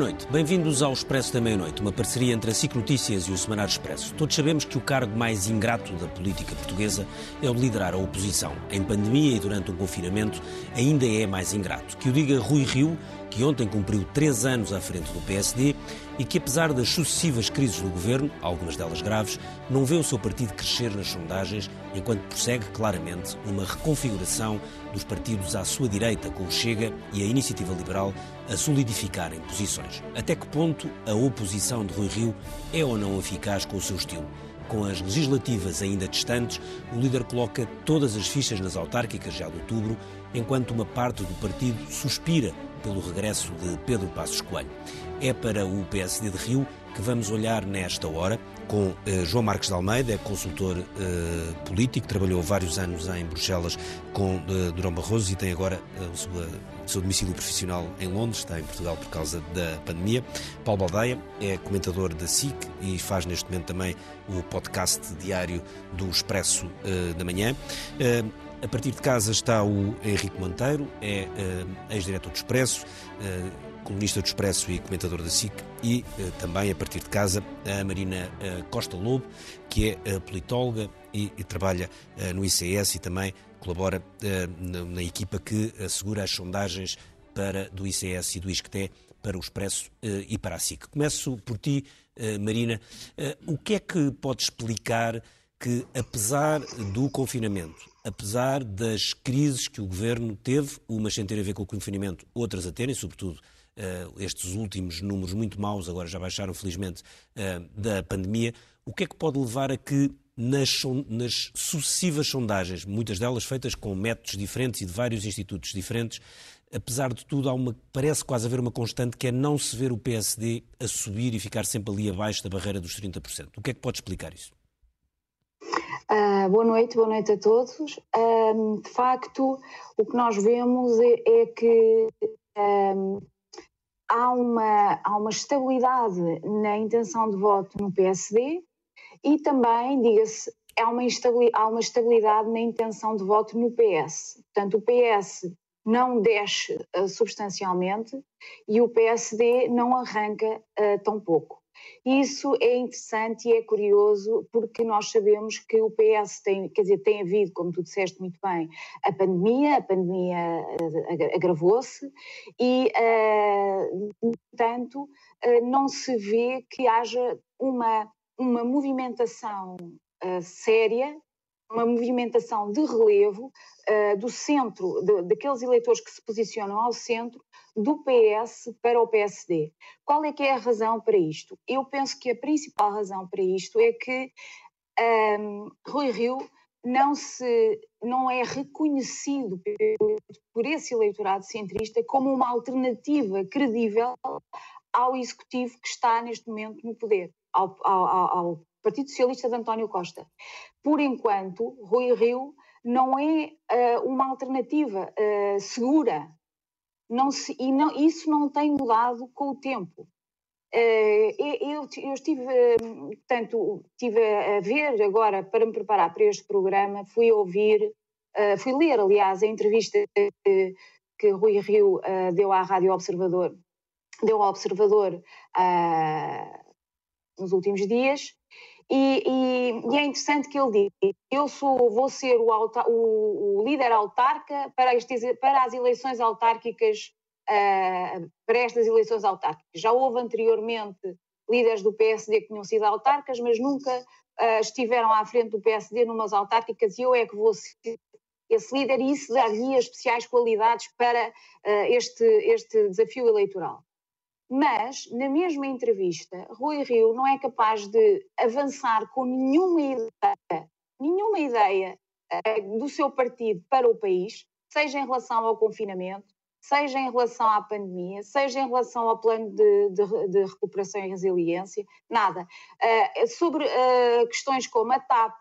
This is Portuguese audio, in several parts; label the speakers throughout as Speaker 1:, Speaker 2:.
Speaker 1: noite. Bem-vindos ao Expresso da Meia-Noite, uma parceria entre a SIC Notícias e o Semanário Expresso. Todos sabemos que o cargo mais ingrato da política portuguesa é o de liderar a oposição. Em pandemia e durante um confinamento, ainda é mais ingrato. Que o diga Rui Rio, que ontem cumpriu três anos à frente do PSD e que, apesar das sucessivas crises do governo, algumas delas graves, não vê o seu partido crescer nas sondagens, enquanto prossegue claramente uma reconfiguração dos partidos à sua direita, com o Chega e a Iniciativa Liberal a solidificarem posições. Até que ponto a oposição de Rui Rio é ou não eficaz com o seu estilo? Com as legislativas ainda distantes, o líder coloca todas as fichas nas autárquicas já de outubro, enquanto uma parte do partido suspira pelo regresso de Pedro Passos Coelho. É para o PSD de Rio que vamos olhar nesta hora com eh, João Marques de Almeida, é consultor eh, político, trabalhou vários anos em Bruxelas com eh, Durão Barroso e tem agora o seu, seu domicílio profissional em Londres, está em Portugal por causa da pandemia. Paulo Baldeia é comentador da SIC e faz neste momento também o podcast diário do Expresso da Manhã. A partir de casa está o Henrique Monteiro, é ex-diretor do Expresso, colunista do Expresso e comentador da SIC, e uh, também, a partir de casa, a Marina uh, Costa Lobo, que é uh, politóloga e, e trabalha no ICS e também colabora na, na, equipa que assegura as sondagens para, do ICS e do ISCTE para o Expresso e para a SIC. Começo por ti, Marina. o que é que pode explicar que, apesar do confinamento, apesar das crises que o governo teve, umas sem ter a ver com o confinamento, outras a terem, sobretudo estes últimos números muito maus, agora já baixaram felizmente, uh, da pandemia, o que é que pode levar a que nas, nas, sucessivas sondagens, muitas delas feitas com métodos diferentes e de vários institutos diferentes, apesar de tudo, há uma, parece quase haver uma constante que é não se ver o PSD a subir e ficar sempre ali abaixo da barreira dos 30%. O que é que pode explicar isso?
Speaker 2: Uh, boa noite, boa noite a todos. Uh, de facto, o que nós vemos é, é que uh, há uma, há uma estabilidade na intenção de voto no PSD e também, diga-se, há uma, há uma estabilidade na intenção de voto no PS. Portanto, o PS não desce uh, substancialmente e o PSD não arranca uh, tão pouco. Isso é interessante e é curioso porque nós sabemos que o PS tem, quer dizer, tem havido, como tu disseste muito bem, a pandemia, a pandemia eh, agravou-se e, portanto, uh, não se vê que haja uma, uma movimentação séria uma movimentação de relevo uh, do centro, de, daqueles eleitores que se posicionam ao centro, do PS para o PSD. Qual é que é a razão para isto? Eu penso que a principal razão para isto é que um, ehm, Rui Rio não, se, não é reconhecido por esse eleitorado centrista como uma alternativa credível ao executivo que está neste momento no poder, ao, ao, ao Partido Socialista de António Costa. Por enquanto, Rui Rio não é uh, uma alternativa uh, segura. Não se, e não, isso não tem mudado com o tempo. Uh, eu, eu, estive, portanto, estive a ver agora, para me preparar para este programa, fui ouvir, fui ler, aliás, a entrevista que, que Rui Rio deu à Rádio Observador, deu ao Observador nos últimos dias, e, e, e, é interessante que ele diz: eu sou, vou ser o, o, o líder autarca para, este, para, as eleições autárquicas, uh, para estas eleições autárquicas. Já houve anteriormente líderes do PSD que tinham sido autarcas, mas nunca uh, estiveram à frente do PSD numas autárquicas e eu é que vou ser esse líder e isso dar-lhe especiais qualidades para uh, este, este desafio eleitoral. Mas, na mesma entrevista, Rui Rio não é capaz de avançar com nenhuma ideia, nenhuma ideia uh, do seu partido para o país, seja em relação ao confinamento, seja em relação à pandemia, seja em relação ao plano de, de, de recuperação e resiliência, nada. Uh, sobre uh, questões como a TAP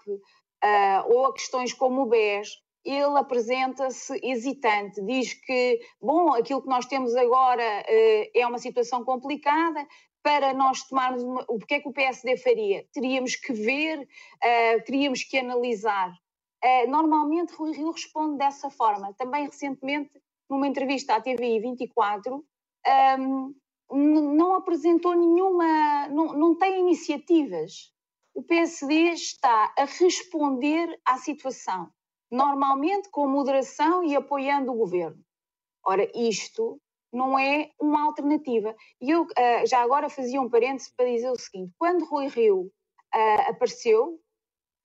Speaker 2: ou a questões como o BES, ele apresenta-se hesitante, diz que, bom, aquilo que nós temos agora uh, é uma situação complicada, para nós tomarmos uma, o que é que o PSD faria? Teríamos que ver, uh, teríamos que analisar. Uh, normalmente Rui Rio responde dessa forma. Também recentemente, numa entrevista à TVI 24, um, não apresentou nenhuma, não, não tem iniciativas. O PSD está a responder à situação, normalmente com moderação e apoiando o governo. Ora, isto não é uma alternativa. E eu uh, já agora fazia um parênteses para dizer o seguinte: quando Rui Rio uh, apareceu,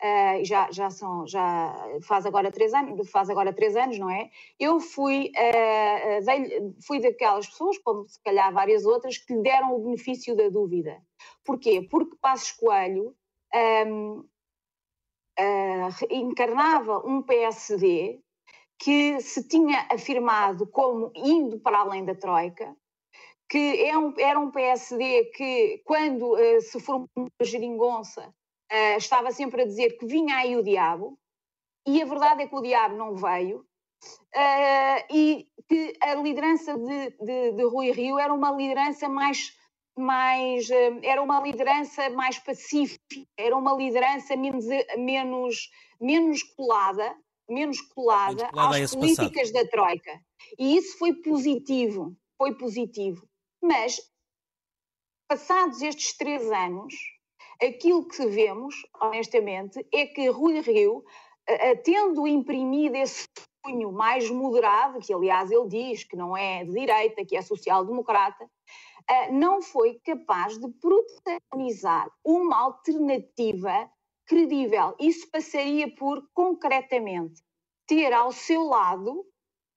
Speaker 2: uh, já, já, são, já faz agora três anos, faz agora três anos, não é? Eu fui, uh, fui daquelas pessoas, como se calhar várias outras, que lhe deram o benefício da dúvida. Porquê? Porque Passos Coelho um, encarnava um PSD que se tinha afirmado como indo para além da Troika, que é um, era um PSD que, quando uh, se formou a geringonça, uh, estava sempre a dizer que vinha aí o diabo, e a verdade é que o diabo não veio, uh, e que a liderança de, de, de, Rui Rio era uma liderança mais, mais era uma liderança mais pacífica, era uma liderança menos, menos, menos colada, menos colada, menos às políticas passado. da Troika. E isso foi positivo, foi positivo. Mas, passados estes três anos, aquilo que vemos, honestamente, é que Rui Rio, tendo imprimido esse cunho mais moderado, que aliás ele diz que não é de direita, que é social-democrata, não foi capaz de protagonizar uma alternativa credível. Isso passaria por, concretamente, ter ao seu lado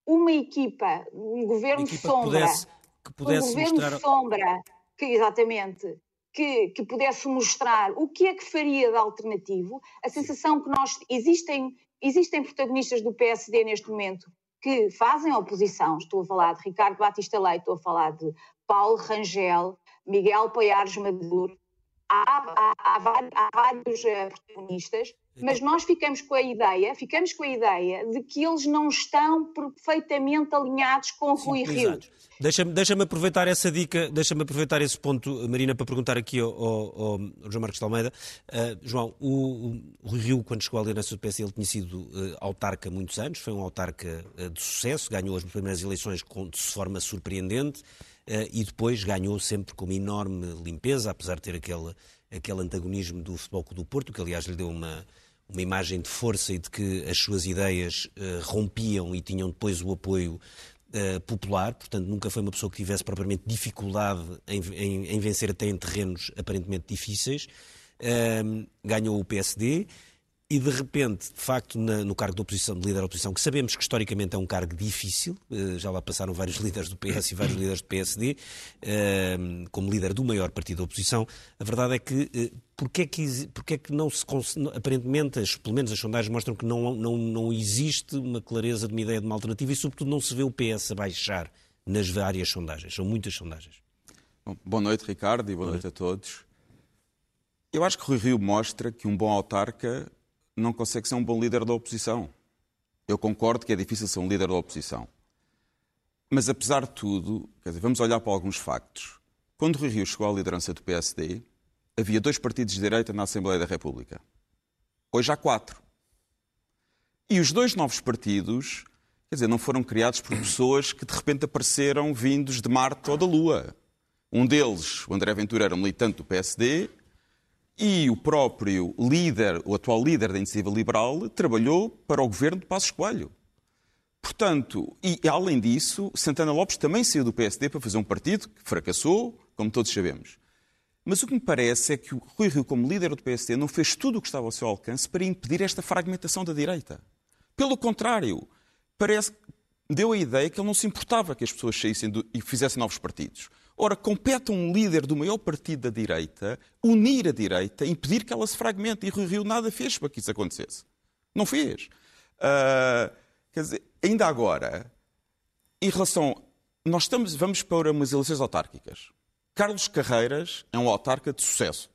Speaker 2: uma equipa, um governo equipa sombra, que pudesse, que pudesse um governo mostrar... sombra, que exatamente, que, que, pudesse mostrar o que é que faria de alternativo. A sensação que nós existem existem protagonistas do PSD neste momento que fazem oposição. Estou a falar de Ricardo Batista Leite, estou a falar de Paulo Rangel, Miguel Poiares Maduro, há, há, há vários eh, protagonistas, mas nós ficamos com a ideia, ficamos com a ideia de que eles não estão perfeitamente alinhados com o Rui Rio.
Speaker 1: Deixa-me deixa aproveitar essa dica, deixa-me aproveitar esse ponto, Marina, para perguntar aqui ao, ao, ao João Marcos de Almeida. Uh, João, o, o, Rui Rio, quando chegou à liderança do PS, ele tinha sido uh, autarca há muitos anos, foi um autarca uh, de sucesso, ganhou as primeiras eleições com, de forma surpreendente. Eh, e depois ganhou sempre com uma enorme limpeza, apesar de ter aquele, aquele antagonismo do Futebol do Porto, que aliás lhe deu uma, uma imagem de força e de que as suas ideias uh, rompiam e tinham depois o apoio uh, popular, portanto nunca foi uma pessoa que tivesse propriamente dificuldade em, em, em vencer até em terrenos aparentemente difíceis. Uh, ganhou o PSD e de repente, de facto, na, no cargo de oposição, de líder da oposição, que sabemos que historicamente é um cargo difícil, uh, já lá passaram vários líderes do PS e vários líderes do PSD, eh, como líder do maior partido da oposição, a verdade é que uh, porque é que, porque é que não se aparentemente, as, pelo menos as sondagens mostram que não, não, não existe uma clareza de uma ideia de uma alternativa e sobretudo não se vê o PS a baixar nas várias sondagens, são muitas sondagens.
Speaker 3: Bom, boa noite Ricardo e boa, boa noite. noite a todos. Eu acho que Rui Rio mostra que um bom autarca não consegue ser um bom líder da oposição. Eu concordo que é difícil ser um líder da oposição. Mas, apesar de tudo, dizer, vamos olhar para alguns factos. Quando Rui Rio chegou à liderança do PSD, havia dois partidos de direita na Assembleia da República. Hoje há quatro. E os dois novos partidos, quer dizer, não foram criados por pessoas que de repente apareceram vindos de Marte ou da Lua. Um deles, o André Ventura, era militante do PSD, e o próprio líder, o atual líder da Iniciativa Liberal, trabalhou para o governo de Passos Coelho. Portanto, e além disso, Santana Lopes também saiu do PSD para fazer um partido que fracassou, como todos sabemos. Mas o que me parece é que o Rui Rio, como líder do PSD, não fez tudo o que estava ao seu alcance para impedir esta fragmentação da direita. Pelo contrário, parece deu a ideia que ele não se importava que as pessoas saíssem do, e fizessem novos partidos. Ora, compete a um líder do maior partido da direita unir a direita, impedir que ela se fragmente. E Rui Rio nada fez para que isso acontecesse. Não fez. Uh, quer dizer, ainda agora, em relação. Nós estamos, vamos para umas eleições autárquicas. Carlos Carreiras é um autarca de sucesso.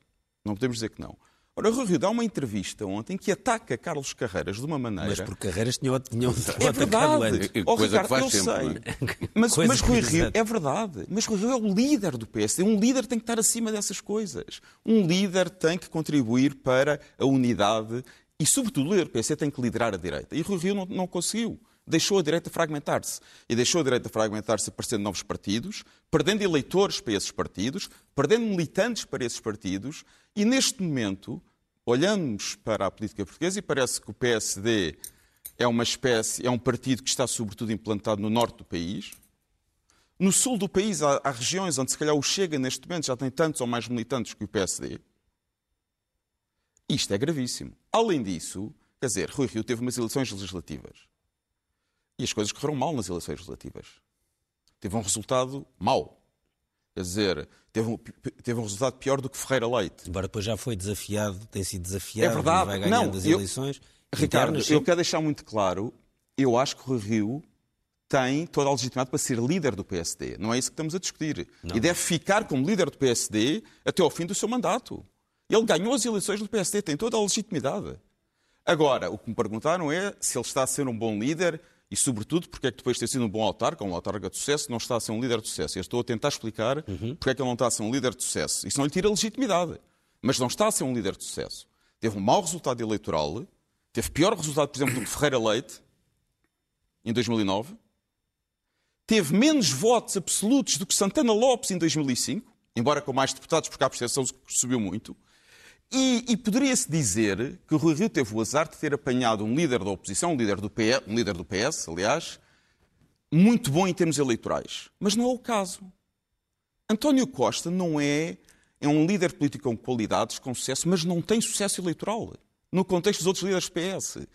Speaker 3: Não podemos dizer que não. Ora, Rui Rio dá uma entrevista ontem que ataca Carlos Carreiras de uma maneira.
Speaker 1: Mas por Carreiras tinham, tinham
Speaker 3: é verdade. antes. Oh, Coisa Ricardo, que faz eu sempre, sei. É? Mas, mas Rui Rio, é verdade. Mas Rui Rio é o líder do PSD. Um líder tem que estar acima dessas coisas. Um líder tem que contribuir para a unidade e, sobretudo, o líder do PSD tem que liderar a direita. E Rui Rio não, não conseguiu. deixou a direita fragmentar-se. E deixou a direita fragmentar-se aparecendo novos partidos, perdendo eleitores para esses partidos, perdendo militantes para esses partidos, e neste momento olhamos para a política portuguesa e parece que o PSD é uma espécie, é um partido que está sobretudo implantado no norte do país. No sul do país há, há regiões onde se calhar o Chega neste momento já tem tantos ou mais militantes que o PSD. Isto é gravíssimo. Além disso, quer dizer, Rui Rio teve umas eleições legislativas e as coisas correram mal nas eleições legislativas. Teve um resultado mau. Quer dizer, teve um, teve um resultado pior do que Ferreira Leite.
Speaker 1: Embora depois já foi desafiado, tem sido desafiado,
Speaker 3: é verdade.
Speaker 1: vai ganhando
Speaker 3: não,
Speaker 1: as
Speaker 3: eu,
Speaker 1: eleições.
Speaker 3: Ricardo, eu quero deixar muito claro, eu acho que Rui Rio tem toda a legitimidade para ser líder do PSD. Não é isso que estamos a discutir.
Speaker 1: Não.
Speaker 3: E deve ficar como líder do PSD até ao fim do seu mandato. Ele ganhou as eleições do PSD, tem toda a legitimidade. Agora, o que me perguntaram é se ele está a ser um bom líder e, sobretudo, porque é que depois de ter sido um bom autarca, um autarca de sucesso, não está a ser um líder de sucesso. Eu estou a tentar explicar porque é que ele não está a ser um líder de sucesso. Isso não lhe tira legitimidade. Mas não está a ser um líder de sucesso. Teve um mau resultado eleitoral, teve pior resultado, por exemplo, do que Ferreira Leite, em 2009. Teve menos votos absolutos do que Santana Lopes em 2005, embora com mais deputados, porque a abstenção subiu muito. E, e poderia-se dizer que o Rui Rio teve o azar de ter apanhado um líder da oposição, um líder do PS, um líder do PS aliás, muito bom em termos eleitorais. Mas não é o caso. António Costa não é, é um líder político com qualidades, com sucesso, mas não tem sucesso eleitoral no contexto dos outros líderes do PS.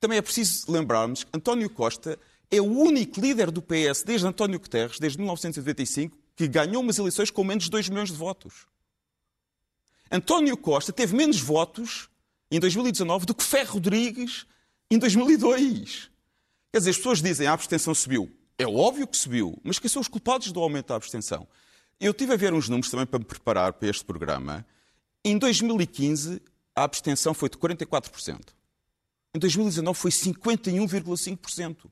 Speaker 3: Também é preciso lembrarmos que António Costa é o único líder do PS desde António Guterres, desde 1995, que ganhou umas eleições com menos de 2 milhões de votos. António Costa teve menos votos em 2019 do que Ferro Rodrigues em 2002. Quer dizer, as pessoas dizem a abstenção subiu. É óbvio que subiu, mas quem são os culpados do aumento da abstenção? Eu tive a ver uns números também para me preparar para este programa. Em 2015, a abstenção foi de 44%. Em 2019 foi 51,5%.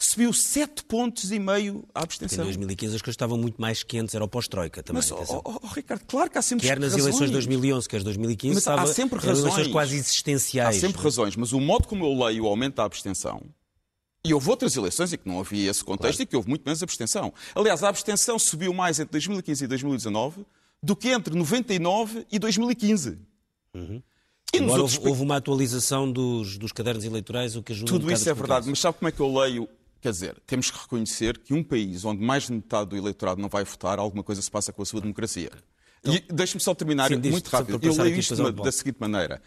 Speaker 3: Subiu 7 pontos e meio
Speaker 1: Em
Speaker 3: abstenção.
Speaker 1: 2015 as coisas estavam muito mais quentes, era o pós-Troika também.
Speaker 3: Mas, oh, oh, Ricardo, claro que há sempre
Speaker 1: Quer nas
Speaker 3: razões.
Speaker 1: eleições de 2011, quer de 2015,
Speaker 3: Mas há
Speaker 1: estava,
Speaker 3: sempre
Speaker 1: eram eleições
Speaker 3: razões.
Speaker 1: quase
Speaker 3: Há
Speaker 1: existenciais.
Speaker 3: sempre razões, mas o modo como eu leio o aumento da abstenção, e houve outras eleições em que não havia esse contexto e que houve muito menos abstenção. Aliás, a abstenção subiu mais entre 2015 e 2019 do que entre 99 e 2015. E nos
Speaker 1: Embora
Speaker 3: outros
Speaker 1: houve, uma atualização dos, dos cadernos eleitorais, o que ajuda um
Speaker 3: Tudo
Speaker 1: bocado
Speaker 3: isso é verdade, mas sabe como é que eu leio? Quer dizer, temos que reconhecer que um país onde mais de metade do eleitorado não vai votar, alguma coisa se passa com a sua democracia. E deixe-me só terminar
Speaker 1: Sim,
Speaker 3: muito rápido.
Speaker 1: para
Speaker 3: Eu leio isto da- da seguinte maneira.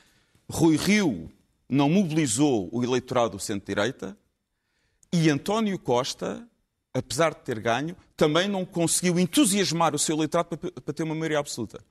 Speaker 3: Rui Rio não mobilizou o eleitorado do centro-direita e António Costa, apesar de ter ganho, também não conseguiu entusiasmar o seu eleitorado para, para ter uma maioria absoluta.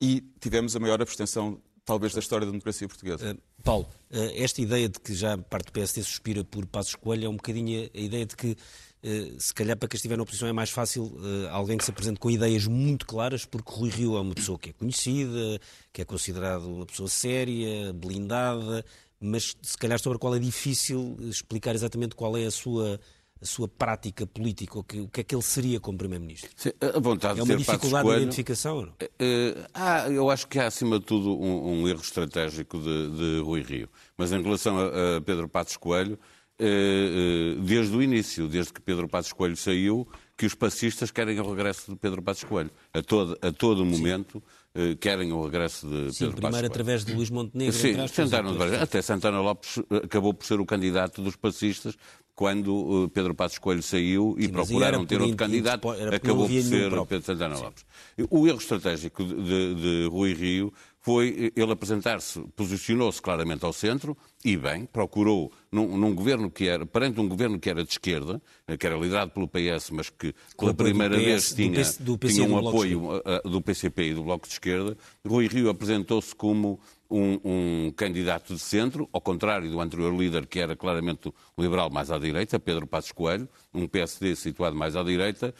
Speaker 3: E tivemos a maior abstenção, talvez, da história da democracia portuguesa.
Speaker 1: Uh, Paulo, uh, esta ideia de que já parte do PSD suspira por Passos Coelho é um bocadinho a ideia de que, uh, se calhar, para quem estiver na oposição é mais fácil alguém que se apresente com ideias muito claras, porque Rui Rio é uma pessoa que é conhecida, que é considerado uma pessoa séria, blindada, mas se calhar sobre a qual é difícil explicar exatamente qual é a sua, a sua prática política, o que, o que é que ele seria como Primeiro-Ministro.
Speaker 4: Sim, a vontade
Speaker 1: É
Speaker 4: de
Speaker 1: uma dificuldade de
Speaker 4: Coelho,
Speaker 1: identificação? ou não?
Speaker 4: eh, há, eu acho que há, acima de tudo, um, um erro estratégico de, de Rui Rio. Mas em relação a, a Pedro Passos Coelho, eh, eh, desde o início, desde que Pedro Passos Coelho saiu, que os passistas querem o regresso de Pedro Passos Coelho. A todo, a todo momento eh, querem o regresso de
Speaker 1: Sim,
Speaker 4: Pedro Passos
Speaker 1: primeiro
Speaker 4: Coelho.
Speaker 1: através de Luís Montenegro.
Speaker 4: Sim, tentaram. Até Santana Lopes eh, acabou por ser o candidato dos passistas quando eh, Pedro Passos Coelho saiu e
Speaker 1: Sim,
Speaker 4: procuraram ter outro candidato, acabou por ser. Pedro Santana Lopes. O erro estratégico de, de- de Rui Rio foi ele apresentar-se, posicionou-se claramente ao centro e bem, procurou num, num governo que era, perante um governo que era de esquerda, eh, que era liderado pelo PS, mas que pela
Speaker 1: do
Speaker 4: primeira
Speaker 1: PS,
Speaker 4: vez
Speaker 1: do
Speaker 4: tinha,
Speaker 1: PC do PC
Speaker 4: tinha
Speaker 1: do
Speaker 4: um apoio uh, do PCP e do Bloco de Esquerda, Rui Rio apresentou-se como um, um candidato de centro, ao contrário do anterior líder, que era claramente o liberal mais à direita, Pedro Passos Coelho, um PSD situado mais à direita,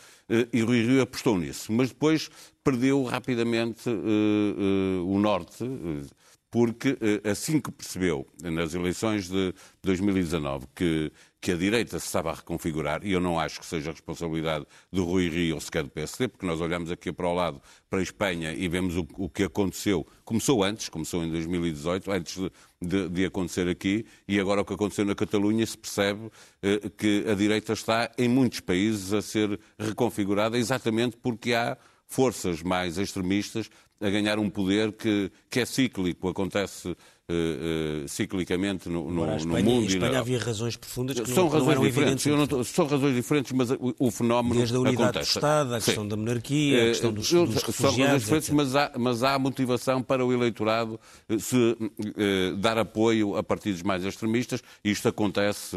Speaker 4: e Rui Rio apostou nisso. Mas depois perdeu rapidamente o norte, porque assim que percebeu, nas eleições de 2019, que que a direita se estava a reconfigurar, e eu não acho que seja responsabilidade do Rui Rio ou sequer do PSD, porque nós olhamos aqui para o lado, para a Espanha, e vemos o, o que aconteceu. Começou antes, começou em 2018, antes de, de, de, acontecer aqui, e agora o que aconteceu na Catalunha se percebe eh, que a direita está em muitos países a ser reconfigurada exatamente porque há forças mais extremistas a ganhar um poder que, que é cíclico, acontece uh, uh, ciclicamente no, no, Espanha, no mundo. Em
Speaker 1: Espanha na... havia razões profundas que
Speaker 4: são
Speaker 1: não,
Speaker 4: razões
Speaker 1: não
Speaker 4: diferentes. Não, são razões diferentes, mas o, o fenómeno
Speaker 1: Desde a unidade
Speaker 4: acontece.
Speaker 1: do Estado, a questão Sim. da monarquia, a eh, questão dos, dos São razões diferentes,
Speaker 4: mas há, mas há motivação para o eleitorado se dar apoio a partidos mais extremistas e isto acontece,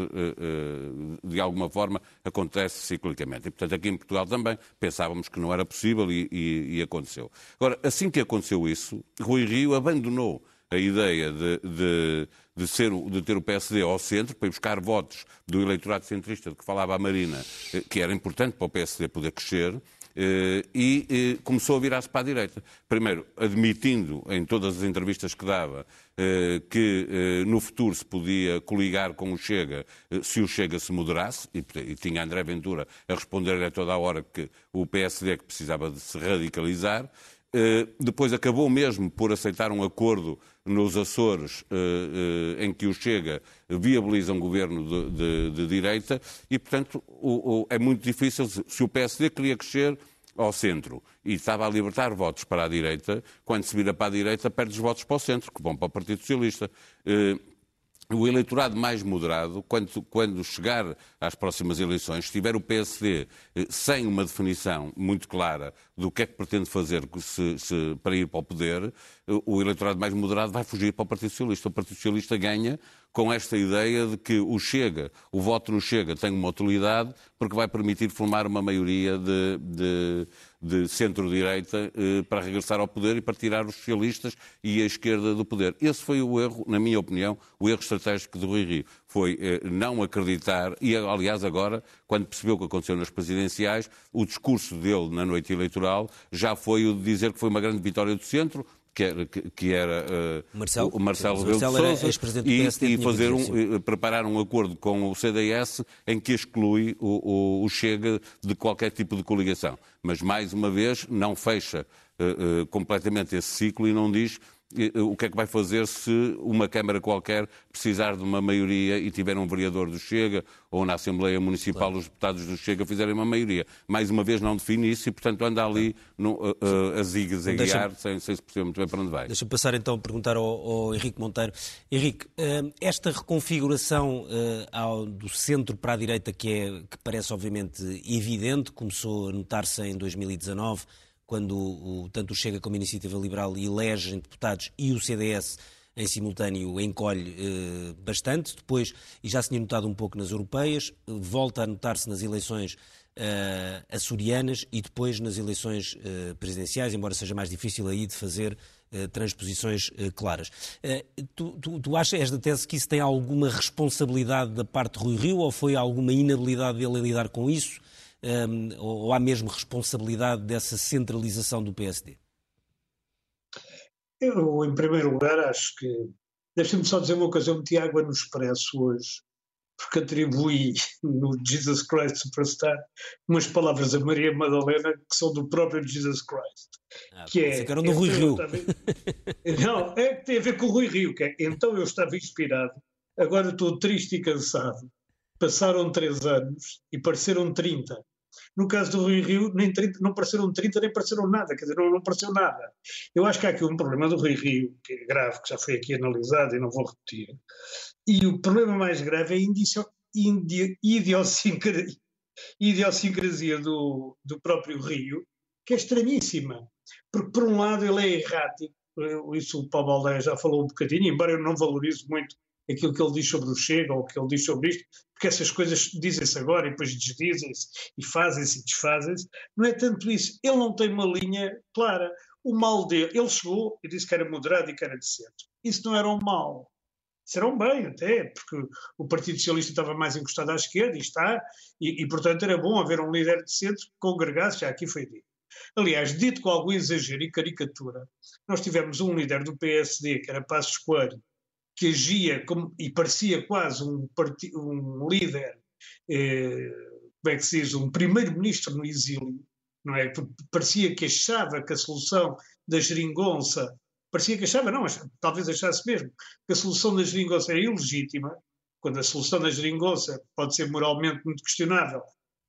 Speaker 4: de alguma forma, acontece ciclicamente. E, portanto, aqui em Portugal também pensávamos que não era possível e, e, e aconteceu. Agora, assim que aconteceu isso, Rui Rio abandonou a ideia de, de, de, ser, de ter o PSD ao centro, para ir buscar votos do eleitorado centrista de que falava a Marina, eh, que era importante para o PSD poder crescer, eh, e eh, começou a virar-se para a direita. Primeiro, admitindo em todas as entrevistas que dava que no futuro se podia coligar com o Chega se o Chega se moderasse, e tinha André Ventura a responder-lhe a toda a hora que o PSD é que precisava de se radicalizar. Eh, depois acabou mesmo por aceitar um acordo nos Açores eh, eh, em que o Chega viabiliza um governo de, de, de direita e, portanto, o, o, é muito difícil, se o PSD queria crescer ao centro. E estava a libertar votos para a direita, quando se vira para a direita perde os votos para o centro, que vão para o Partido Socialista o eleitorado mais moderado, quando, quando, chegar às próximas eleições, se tiver o PSD eh, sem uma definição muito clara do que é que pretende fazer se, se, para ir para o poder, o eleitorado mais moderado vai fugir para o Partido Socialista. O Partido Socialista ganha com esta ideia de que o Chega, o voto no Chega tem uma utilidade porque vai permitir formar uma maioria de, de, de centro-direita eh, para regressar ao poder e para tirar os socialistas e a esquerda do poder. Esse foi o erro, na minha opinião, o erro estratégico de Rui Rio. Foi eh, não acreditar, e aliás agora, quando percebeu o que aconteceu nas presidenciais, o discurso dele na noite eleitoral já foi o de dizer que foi uma grande vitória do centro, que era, que era uh, Marcelo, o Marcelo Rebelo de Sousa e, e fazer um, preparar um acordo com o CDS em que exclui o, o, o, Chega de qualquer tipo de coligação. Mas, mais uma vez, não fecha uh, uh, completamente esse ciclo e não diz o que é que vai fazer se uma Câmara qualquer precisar de uma maioria e tiver um vereador do Chega ou na Assembleia Municipal claro. os deputados do Chega fizerem uma maioria. Mais uma vez não define isso e, portanto, anda ali no, uh, uh, a guiar sem, sem se perceber muito bem para onde vai.
Speaker 1: Deixa-me passar então a perguntar ao, ao Henrique Monteiro. Henrique, uh, esta reconfiguração ao, do centro para a direita, que, é, que parece obviamente evidente, começou a notar-se em 2019 quando o, tanto o Chega como a Iniciativa Liberal elegem deputados e o CDS em simultâneo encolhe eh, bastante. Depois, e já se tinha notado um pouco nas europeias, volta a notar-se nas eleições eh, açorianas e depois nas eleições eh, presidenciais, embora seja mais difícil aí de fazer eh, transposições eh, claras. Eh, tu, tu, tu achas, és da tese, que isso tem alguma responsabilidade da parte de Rui Rio ou foi alguma inabilidade dele a lidar com isso? Um, ou há mesmo responsabilidade dessa centralização do PSD?
Speaker 5: Eu, em primeiro lugar, acho que. Deixa-me só dizer uma coisa: eu meti água no expresso hoje, porque atribuí no Jesus Christ Superstar umas palavras a Maria Madalena que são do próprio Jesus Christ.
Speaker 1: Ah, que é. Que eram do Rui Rio.
Speaker 5: Não, é que tem a ver com o Rui Rio, que é. Então eu estava inspirado, agora estou triste e cansado. Passaram três anos e pareceram 30. No caso do Rui Rio, nem 30, não pareceram 30, nem pareceram nada, quer dizer, não, não pareceu nada. Eu acho que há aqui um problema do Rui Rio, que é grave, que já foi aqui analisado e não vou repetir. E o problema mais grave é a idiosincrasia do, do próprio Rio, que é estranhíssima. Porque, por um lado, ele é errático, isso o Paulo Aldeia já falou um bocadinho, embora eu não valorize muito aquilo que ele diz sobre o Chega ou o que ele diz sobre isto, porque essas coisas dizem-se agora e depois desdizem-se e fazem-se e desfazem-se. Não é tanto isso. Ele não tem uma linha clara. O mal dele, ele chegou e disse que era moderado e que era de centro. Isso não era um mal. disseram bem até, porque o Partido Socialista estava mais encostado à esquerda e está, e, e portanto era bom haver um líder de centro que congregasse, já aqui foi dito. Aliás, dito com algum exagero e caricatura, nós tivemos um líder do PSD, que era Passos Coelho, que agia como, e parecia quase um, um líder, eh, como é que se diz, um primeiro-ministro no exílio, não é? Parecia que achava que a solução da geringonça, parecia que achava, não, talvez achasse mesmo, que a solução da geringonça era ilegítima, quando a solução da geringonça pode ser moralmente muito questionável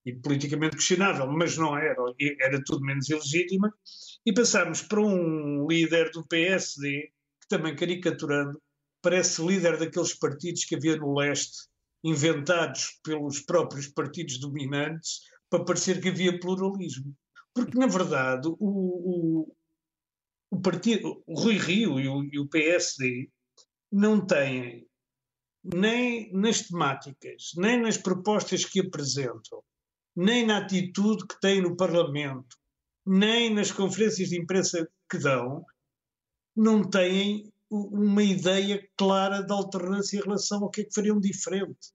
Speaker 5: e politicamente questionável, mas não era, era tudo menos ilegítima, e passámos para um líder do PSD, que também caricaturando, parece líder daqueles partidos que havia no leste, inventados pelos próprios partidos dominantes, para parecer que havia pluralismo. Porque, na verdade, o, o, o partido, o Rui Rio e o, e o PSD não têm, nem nas temáticas, nem nas propostas que apresentam, nem na atitude que têm no Parlamento, nem nas conferências de imprensa que dão, não têm uma ideia clara da alternância em relação ao que é que fariam diferente.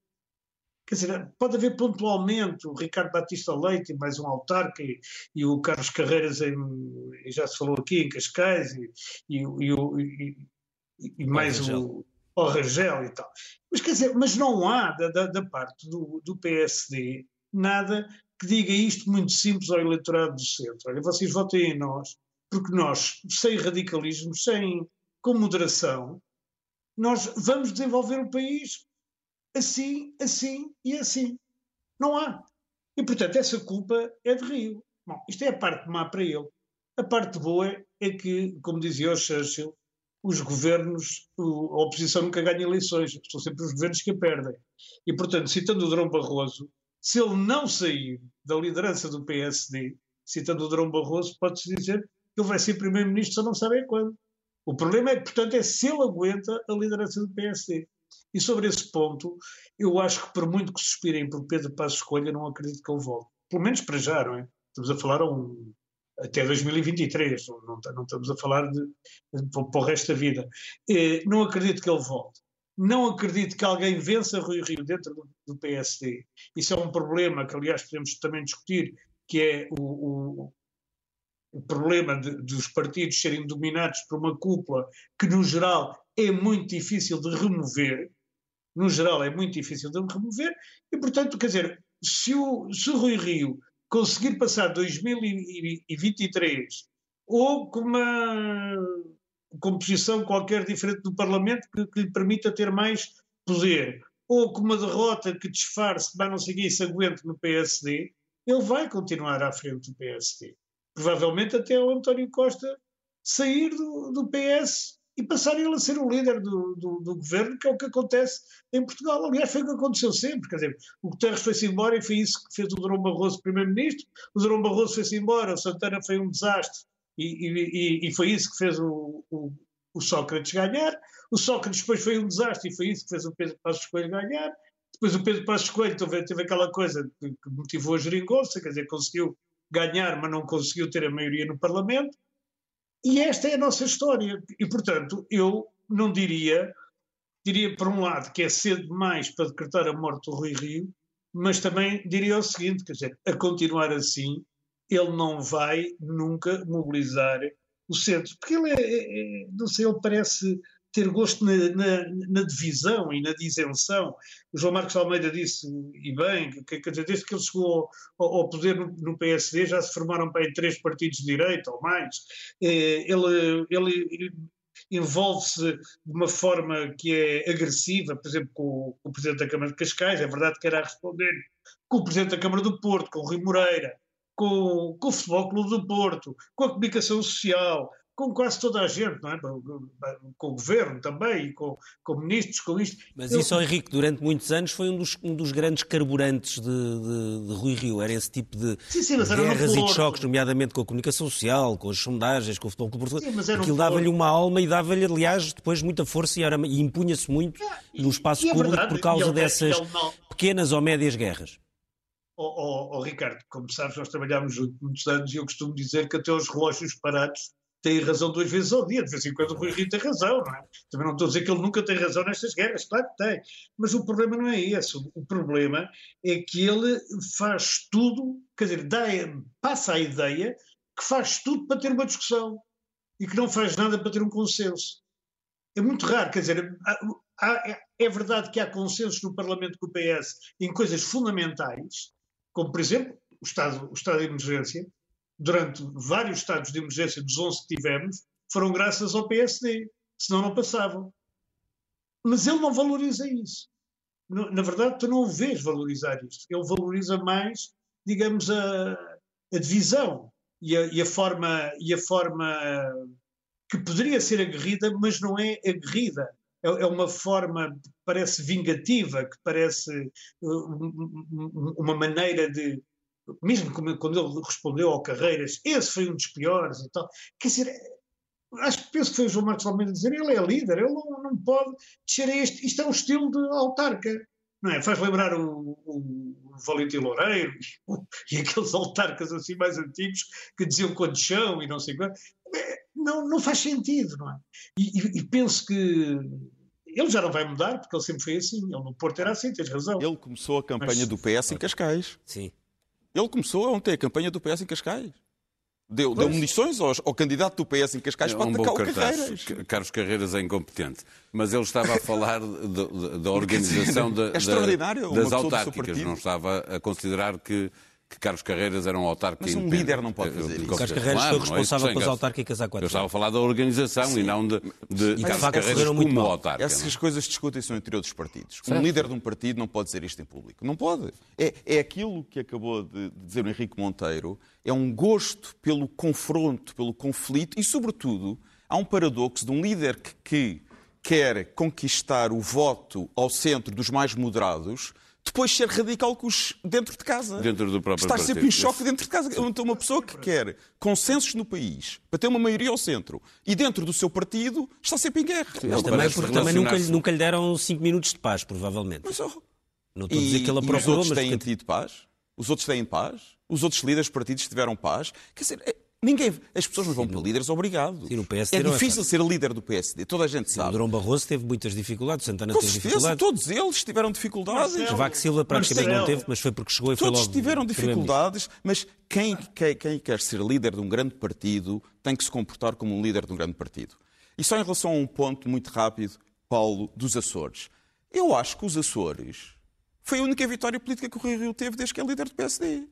Speaker 5: Quer dizer, pode haver pontualmente o Ricardo Batista Leite, mais um autarca, e, e o Carlos Carreiras, em, já se falou aqui, em Cascais, e, e, e, e mais o, o Rangel e tal. Mas quer dizer, mas não há da, da, da parte do, do PSD nada que diga isto muito simples ao eleitorado do centro. Olha, vocês votem em nós, porque nós, sem radicalismo, sem com moderação, nós vamos desenvolver o país assim, assim e assim. Não há. E, portanto, essa culpa é de Rio. Bom, isto é a parte má para ele. A parte boa é que, como dizia o Churchill, os governos, a oposição nunca ganha eleições, são sempre os governos que a perdem. E, portanto, citando o Drão Barroso, se ele não sair da liderança do PSD, citando o Drão Barroso, pode-se dizer que ele vai ser primeiro-ministro, só não sabem quando. O problema é que, portanto, é se ele aguenta a liderança do PSD. E sobre esse ponto, eu acho que, por muito que suspirem por Pedro Passos Escolha, não acredito que ele volte. Pelo menos para já, não é? Estamos a falar um, até 2023, não, não, estamos a falar de, para o resto da vida. Eh, não acredito que ele volte. Não acredito que alguém vença Rui Rio dentro do, do PSD. Isso é um problema que, aliás, podemos também discutir, que é o, o o problema de, dos partidos serem dominados por uma cúpula que, no geral, é muito difícil de remover. No geral, é muito difícil de remover. E, portanto, quer dizer, se o, se o Rui Rio conseguir passar 2023 ou com uma composição qualquer diferente do Parlamento que, que lhe permita ter mais poder, ou com uma derrota que disfarce, mas não sei quem se aguente no PSD, ele vai continuar à frente do PSD provavelmente até o António Costa sair do, do PS e passar ele a ser o líder do, do, do, governo, que é o que acontece em Portugal. Aliás, foi o que aconteceu sempre. Quer dizer, o Guterres foi-se embora e foi isso que fez o Durão Barroso primeiro-ministro. O Durão Barroso foi-se embora, o Santana foi um desastre e, e, e foi isso que fez o, o, o, Sócrates ganhar. O Sócrates depois foi um desastre e foi isso que fez o Pedro Passos Coelho ganhar. Depois o Pedro Passos Coelho teve, teve aquela coisa que, motivou a geringonça, quer dizer, conseguiu ganhar, mas não conseguiu ter a maioria no Parlamento. E esta é a nossa história. E, portanto, eu não diria, diria por um lado que é cedo demais para decretar a morte do Rui Rio, mas também diria o seguinte, quer dizer, a continuar assim, ele não vai nunca mobilizar o centro, porque ele é, é, é não sei, ele parece ter gosto na, na, na, divisão e na disenção. O João Marcos Almeida disse, e bem, que, que desde que ele chegou ao, ao poder no, PSD já se formaram bem três partidos de direita ou mais. Eh, ele, ele envolve-se de uma forma que é agressiva, por exemplo, com, com, o Presidente da Câmara de Cascais, é verdade que era a responder com o Presidente da Câmara do Porto, com o Rui Moreira, com, com o Futebol Clube do Porto, com a comunicação social, com quase toda a gente, não é? com o governo também, e com, com ministros, com isto.
Speaker 1: Mas Eu... isso, Henrique, durante muitos anos foi um dos, um dos grandes carburantes de, de, de Rui Rio, era esse tipo de sim, sim, guerras e de choques, nomeadamente com a comunicação social, com as sondagens, com o futebol clube Aquilo dava-lhe uma alma e dava-lhe, aliás, depois muita força e, e impunha-se muito ah, no espaço é público é por causa dessas não... pequenas ou médias guerras.
Speaker 5: Oh, oh, oh, Ricardo, como sabes, nós trabalhámos juntos muitos anos e eu costumo dizer que até os relógios parados tem razão duas vezes ao dia. De vez em quando o Rui Rio tem razão, não é? Também não estou a dizer que ele nunca tem razão nestas guerras, claro que tem. Mas o problema não é esse. O problema é que ele faz tudo, quer dizer, dá, passa a ideia que faz tudo para ter uma discussão e que não faz nada para ter um consenso. É muito raro, quer dizer, há, há, é verdade que há consensos no Parlamento com o PS em coisas fundamentais, como, por exemplo, o estado, o estado de emergência, durante vários estados de emergência dos 11 que tivemos, foram graças ao PSD, senão não passavam. Mas ele não valoriza isso. Na verdade, tu não o vês valorizar isto. Ele valoriza mais, digamos, a, a divisão e a, e a, forma, e a forma que poderia ser aguerrida, mas não é aguerrida. É, é uma forma que parece vingativa, que parece uh, uma maneira de, mesmo quando ele respondeu ao Carreiras, esse foi um dos piores e tal. Quer dizer, acho que penso que foi o João Marcos Almeida dizer, ele é líder, ele não, não pode descer a este, isto é um estilo de autarca. Não é? Faz lembrar o, o, Valentim Loureiro e aqueles autarcas assim mais antigos que diziam quando chão e não sei quanto. É, não, não faz sentido, não é? E, e, e penso que ele já não vai mudar, porque ele sempre foi assim. Ele no Porto era assim, tens razão.
Speaker 3: Ele começou a campanha Mas... do PS em Cascais.
Speaker 1: Sim.
Speaker 3: Ele começou ontem a campanha do PS em Cascais. Deu, deu munições ao, ao, candidato do PS em Cascais é para um atacar o Carreiras.
Speaker 4: Carlos Carreiras é incompetente. Mas ele estava a falar da organização
Speaker 3: da, é
Speaker 4: das autárquicas. Não estava a considerar que que Carlos Carreiras era um autarca
Speaker 3: Mas um líder não pode fazer isso.
Speaker 1: Carlos Carreiras claro, foi é responsável é pelas autárquicas há quatro
Speaker 4: anos. Eu estava a falar da organização Sim. e não de, de e Carlos Carreiras como mal. autarca.
Speaker 3: Essas não? coisas discutem-se no interior dos partidos. Certo. Um líder de um partido não pode dizer isto em público. Não pode. É, é aquilo que acabou de dizer o Henrique Monteiro. É um gosto pelo confronto, pelo conflito e, sobretudo, há um paradoxo de um líder que, que quer conquistar o voto ao centro dos mais moderados depois ser radical com os dentro de casa.
Speaker 4: Dentro do próprio Estar
Speaker 3: sempre em choque dentro de casa. Então, uma pessoa que quer consensos no país para ter uma maioria ao centro e dentro do seu partido está sempre em guerra.
Speaker 1: Mas também porque também nunca, nunca lhe deram cinco minutos de paz, provavelmente. Mas, oh, não estou a dizer que ele procurou,
Speaker 3: os outros têm tido paz? Os outros têm paz? Os outros líderes de partidos tiveram paz? Quer dizer, é, Ninguém, as pessoas não vão para líderes obrigados.
Speaker 1: Sim,
Speaker 3: é difícil ser líder do PSD, toda a gente sabe.
Speaker 1: O Durão Barroso teve muitas dificuldades, Santana Com teve certeza, dificuldades.
Speaker 3: todos eles tiveram dificuldades.
Speaker 1: Vaco Silva praticamente não teve, mas foi porque chegou e
Speaker 3: todos
Speaker 1: foi
Speaker 3: logo. Todos tiveram dificuldades, mas quem, quem, quem quer ser líder de um grande partido tem que se comportar como um líder de um grande partido. E só em relação a um ponto muito rápido, Paulo, dos Açores. Eu acho que os Açores foi a única vitória política que o Rui Rio teve desde que é líder do PSD.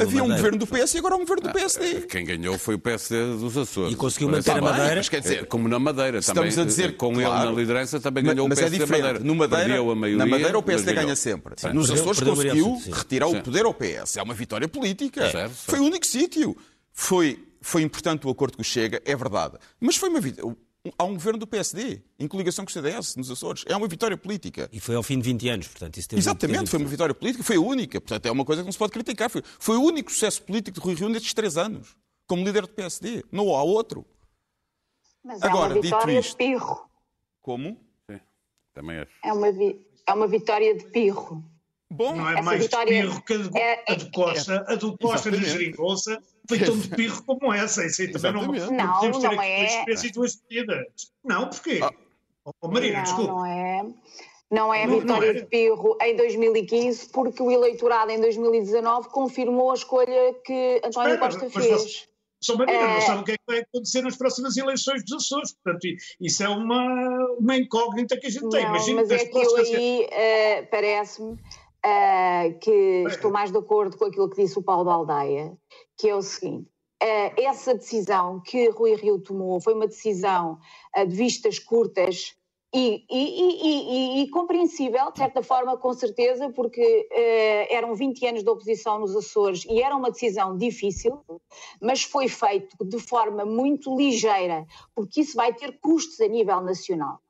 Speaker 3: Havia um governo do PS e agora um governo do PSD.
Speaker 4: Ah, quem ganhou foi o PSD dos Açores.
Speaker 1: E conseguiu manter a Madeira. Mas
Speaker 4: quer dizer, como na Madeira também. Estamos a dizer, com claro, ele na liderança também ganhou mas o PSD é diferente. Madeira.
Speaker 3: No Madeira, a maioria, na Madeira o PSD ganha sempre. Sim. Nos perdeu, Açores perdeu conseguiu sim. retirar sim. o poder ao PS. É uma vitória política. É. Certo, certo. Foi o único sítio. Foi, foi importante o acordo que Chega, é verdade. Mas foi uma vitória há um governo do PSD, em coligação com o CDS, nos Açores. É uma vitória política.
Speaker 1: E foi ao fim de 20 anos, portanto, isso teve
Speaker 3: Exatamente, foi uma vitória política, foi a única. Portanto, é uma coisa que não se pode criticar. Foi, foi o único sucesso político de Rui Rio nestes três anos, como líder do PSD. Não há outro.
Speaker 2: Mas Agora, é uma vitória isto, de pirro.
Speaker 3: Como?
Speaker 4: Sim, também é.
Speaker 2: É uma, vi... é uma vitória de pirro.
Speaker 5: Bom, não é mais vitória... de pirro que a de, é, a de Costa. A do Costa de Geringonça foi tão de pirro como essa. Isso aí também não, não,
Speaker 2: não podemos ter não aqui é...
Speaker 5: duas espécies e duas medidas. Não, porquê? Ah. Oh, Marina,
Speaker 2: não,
Speaker 5: desculpa.
Speaker 2: Não é. Não é a vitória de Pirro em 2015, porque o eleitorado em 2019 confirmou a escolha que António Espera, Costa fez.
Speaker 5: Só Marina, é... não sabe o que é que vai acontecer nas próximas eleições dos Açores. Portanto, isso é uma, uma incógnita que a gente tem.
Speaker 2: Imagina mas é que eu aí uh, parece-me uh, que estou mais de acordo com aquilo que disse o Paulo da Aldeia, que é o seguinte. Uh, essa decisão que Rui Rio tomou foi uma decisão uh, de vistas curtas e, e, e, e, compreensível, de certa forma, com certeza, porque uh, eram 20 anos de oposição nos Açores e era uma decisão difícil, mas foi feito de forma muito ligeira, porque isso vai ter custos a nível nacional.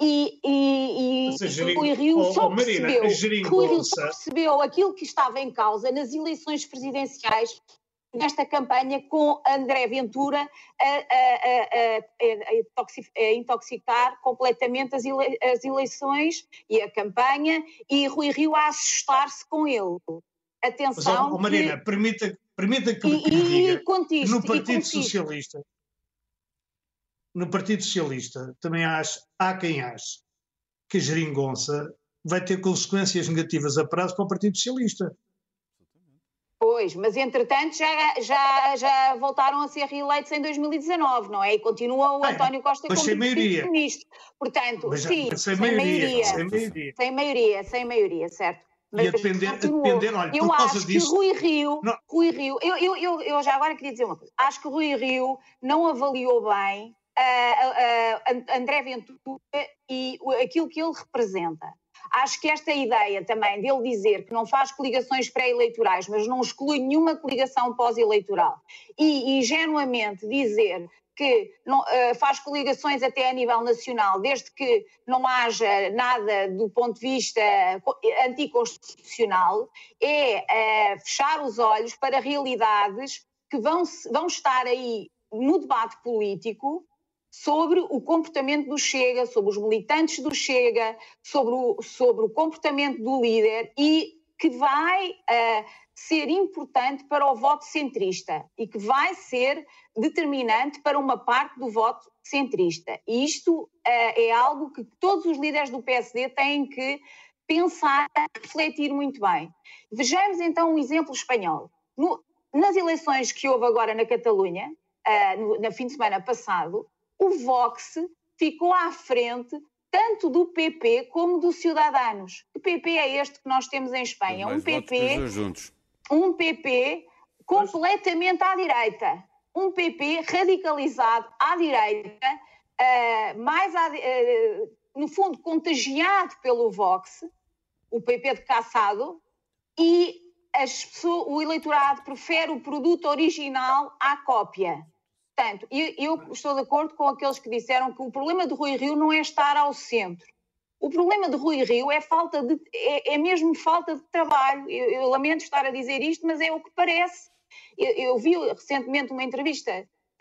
Speaker 2: E, e, e Rui Rio só percebeu, Rui Rio só percebeu aquilo que estava em causa nas eleições presidenciais nesta campanha com André Ventura a, a, a, a intoxicar completamente as, ele, as, eleições e a campanha e Rui Rio a assustar-se com ele. Atenção.
Speaker 5: Mas, oh, Marina,
Speaker 2: que...
Speaker 5: permita, permita que, e, que diga, no Partido Socialista no Partido Socialista também acho, há quem ache que a geringonça vai ter consequências negativas a prazo para o Partido Socialista.
Speaker 2: Pois, mas entretanto já, já, já voltaram a ser reeleitos em 2019, não é? E continua o António Costa
Speaker 5: como
Speaker 2: primeiro-ministro. Portanto, mas, sim, mas sem, sem, maioria, maioria, sem, maioria, sem maioria. Sem maioria, certo.
Speaker 5: Mas e a depender, a depender olha,
Speaker 2: eu
Speaker 5: por causa
Speaker 2: acho
Speaker 5: disso...
Speaker 2: que Rui Rio, não. Rui Rio eu, eu, eu, eu já agora queria dizer uma coisa. Acho que Rui Rio não avaliou bem uh, uh, André Ventura e aquilo que ele representa. Acho que esta ideia também dele dizer que não faz coligações pré-eleitorais, mas não exclui nenhuma coligação pós-eleitoral, e ingenuamente dizer que não, uh, faz coligações até a nível nacional, desde que não haja nada do ponto de vista anticonstitucional, é uh, fechar os olhos para realidades que vão, vão estar aí no debate político sobre o comportamento do Chega, sobre os militantes do Chega, sobre o, sobre o comportamento do líder e que vai uh, ser importante para o voto centrista e que vai ser determinante para uma parte do voto centrista. E isto uh, é algo que todos os líderes do PSD têm que pensar, refletir muito bem. Vejamos então um exemplo espanhol. No, nas eleições que houve agora na Catalunha, uh, no, na fim de semana passado, o Vox ficou à frente tanto do PP como do Ciudadanos. Que PP é este que nós temos em Espanha? Um PP, um PP completamente à direita. Um PP radicalizado à direita, uh, mais à, uh, no fundo contagiado pelo Vox, o PP de Caçado, e pessoas, o eleitorado prefere o produto original à cópia. Portanto, eu, eu estou de acordo com aqueles que disseram que o problema de Rui Rio não é estar ao centro. O problema de Rui Rio é falta de é, é mesmo falta de trabalho. Eu, eu, lamento estar a dizer isto, mas é o que parece. Eu, eu vi recentemente uma entrevista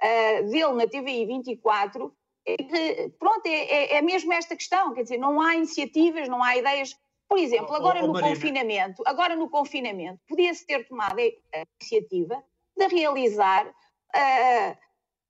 Speaker 2: uh, dele na TVI 24. E, pronto, é, é, é, mesmo esta questão, quer dizer, não há iniciativas, não há ideias. Por exemplo, agora oh, oh, no Marina. confinamento, agora no confinamento, podia-se ter tomado a iniciativa de realizar uh,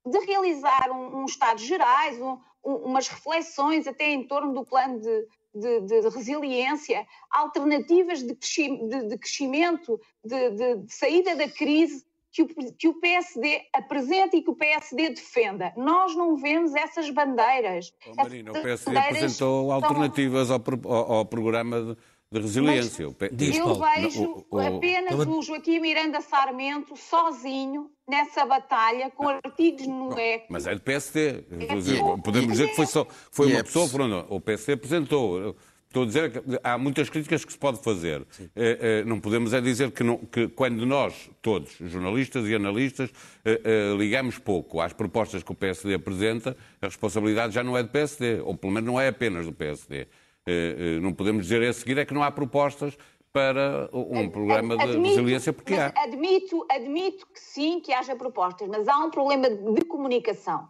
Speaker 2: de realizar um, um Estados Gerais, um, um, umas reflexões até em torno do plano de, de, de, resiliência, alternativas de, de crescimento, de, saída da crise que o, que o, PSD apresenta e que o PSD defenda. Nós não vemos essas bandeiras.
Speaker 4: Oh, Marina, o PSD apresentou alternativas ao, ao, ao programa de resiliência.
Speaker 2: Mas eu vejo apenas o Joaquim Miranda Sarmento sozinho nessa batalha com artigos no EC.
Speaker 4: Mas é do PSD. É Podemos dizer que foi, só, foi uma pessoa, pronto, o PSD apresentou. Estou a dizer que há muitas críticas que se pode fazer. É, é, não podemos é dizer que, não, que, quando nós, todos, jornalistas e analistas, é, é, ligamos pouco às propostas que o PSD apresenta, a responsabilidade já não é do PSD, ou pelo menos não é apenas do PSD. Eh, eh, não podemos dizer a seguir é que não há propostas para um programa de admito, resiliência, porque há.
Speaker 2: Admito, admito que sim, que haja propostas, mas há um problema de comunicação.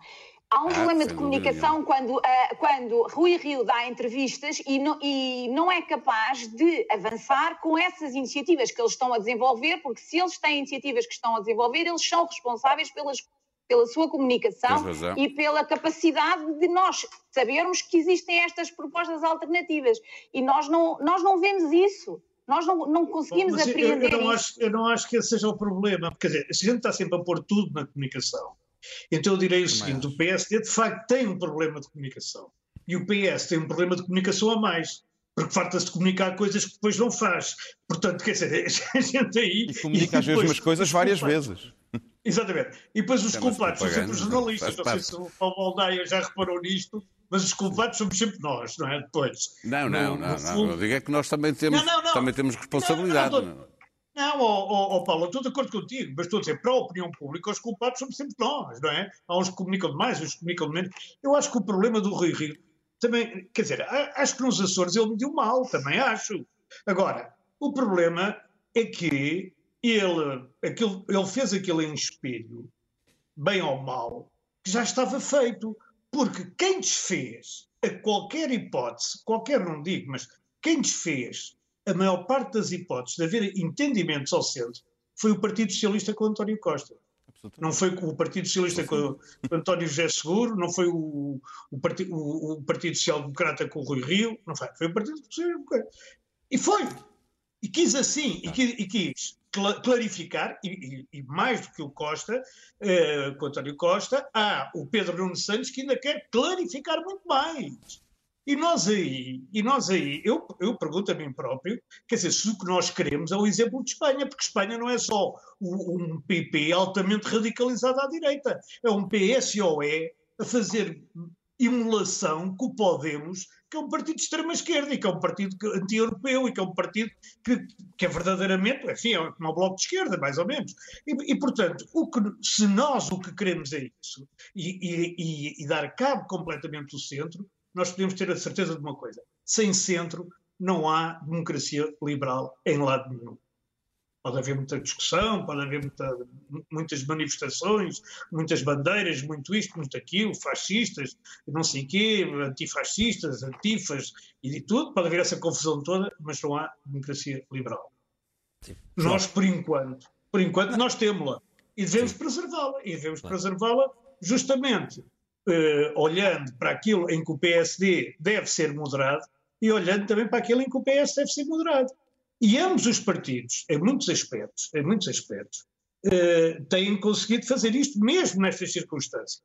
Speaker 2: Há um ah, problema de comunicação quando, uh, quando Rui Rio dá entrevistas e não, e não é capaz de avançar com essas iniciativas que eles estão a desenvolver, porque se eles têm iniciativas que estão a desenvolver, eles são responsáveis pelas pela sua comunicação e pela capacidade de nós sabermos que existem estas propostas alternativas. E nós não, nós não vemos isso. Nós não, não conseguimos Mas apreender
Speaker 5: eu, eu,
Speaker 2: não
Speaker 5: isso. Acho, eu não acho que esse seja o problema. Quer dizer, se a gente está sempre a pôr tudo na comunicação, então eu direi o seguinte: o PSD de facto tem um problema de comunicação. E o PS tem um problema de comunicação a mais porque farta-se de comunicar coisas que depois não faz. Portanto, quer dizer, a gente aí.
Speaker 3: E comunica as mesmas coisas várias vezes.
Speaker 5: Exatamente. E depois os culpados são sempre os jornalistas. Não sei se o Paulo Aldeia já reparou nisto, mas os culpados somos sempre nós, não é? Depois.
Speaker 4: Não, não, no, no não. não. Diga é que nós também temos, não, não, também temos responsabilidade.
Speaker 5: Não, não, oh, oh, oh, Paulo, estou de acordo contigo, mas estou a dizer, para a opinião pública, os culpados somos sempre nós, não é? Há uns que comunicam mais, uns que comunicam menos. Eu acho que o problema do Rui Rio também, quer dizer, acho que nos Açores ele mediu mal, também acho. Agora, o problema é que ele, aquilo, ele fez aquilo em espelho, bem ou mal, que já estava feito. Porque quem desfez, a qualquer hipótese, qualquer não digo, mas quem desfez a maior parte das hipóteses de haver entendimentos ao centro foi o Partido Socialista com António Costa. Não foi o Partido Socialista com o António José Seguro, não foi o, o, Partido, o, o Partido Social Democrata com o Rui Rio, não foi, foi o Partido Social Democrata. E foi. E quis assim, e quis, e quis clarificar, e, e, mais do que o Costa, eh, o António Costa, há o Pedro Nuno Santos que ainda quer clarificar muito mais. E nós aí, e nós aí eu, eu pergunto a mim próprio, quer dizer, se o que nós queremos é o exemplo de Espanha, porque Espanha não é só um PP altamente radicalizado à direita, é um PSOE a fazer emulação com o Podemos, que é um partido de extrema-esquerda e que é um partido anti-europeu e que é um partido que, que é verdadeiramente, enfim, é como o Bloco de Esquerda, mais ou menos. E, e portanto, o que, se nós o que queremos é isso, e, e, e dar cabo completamente do centro, nós podemos ter a certeza de uma coisa: sem centro não há democracia liberal em lado nenhum. Pode haver muita discussão, pode haver muita, muitas manifestações, muitas bandeiras, muito isto, muito aquilo, fascistas, não sei o quê, antifascistas, antifas e de tudo. Pode haver essa confusão toda, mas não há democracia liberal. Sim. Nós, por enquanto, por enquanto, nós temos-la e devemos preservá-la. E devemos preservá-la justamente eh, olhando para aquilo em que o PSD deve ser moderado e olhando também para aquilo em que o PS deve ser moderado. E ambos os partidos, em muitos aspectos, em muitos aspectos, eh, têm conseguido fazer isto mesmo nestas circunstâncias.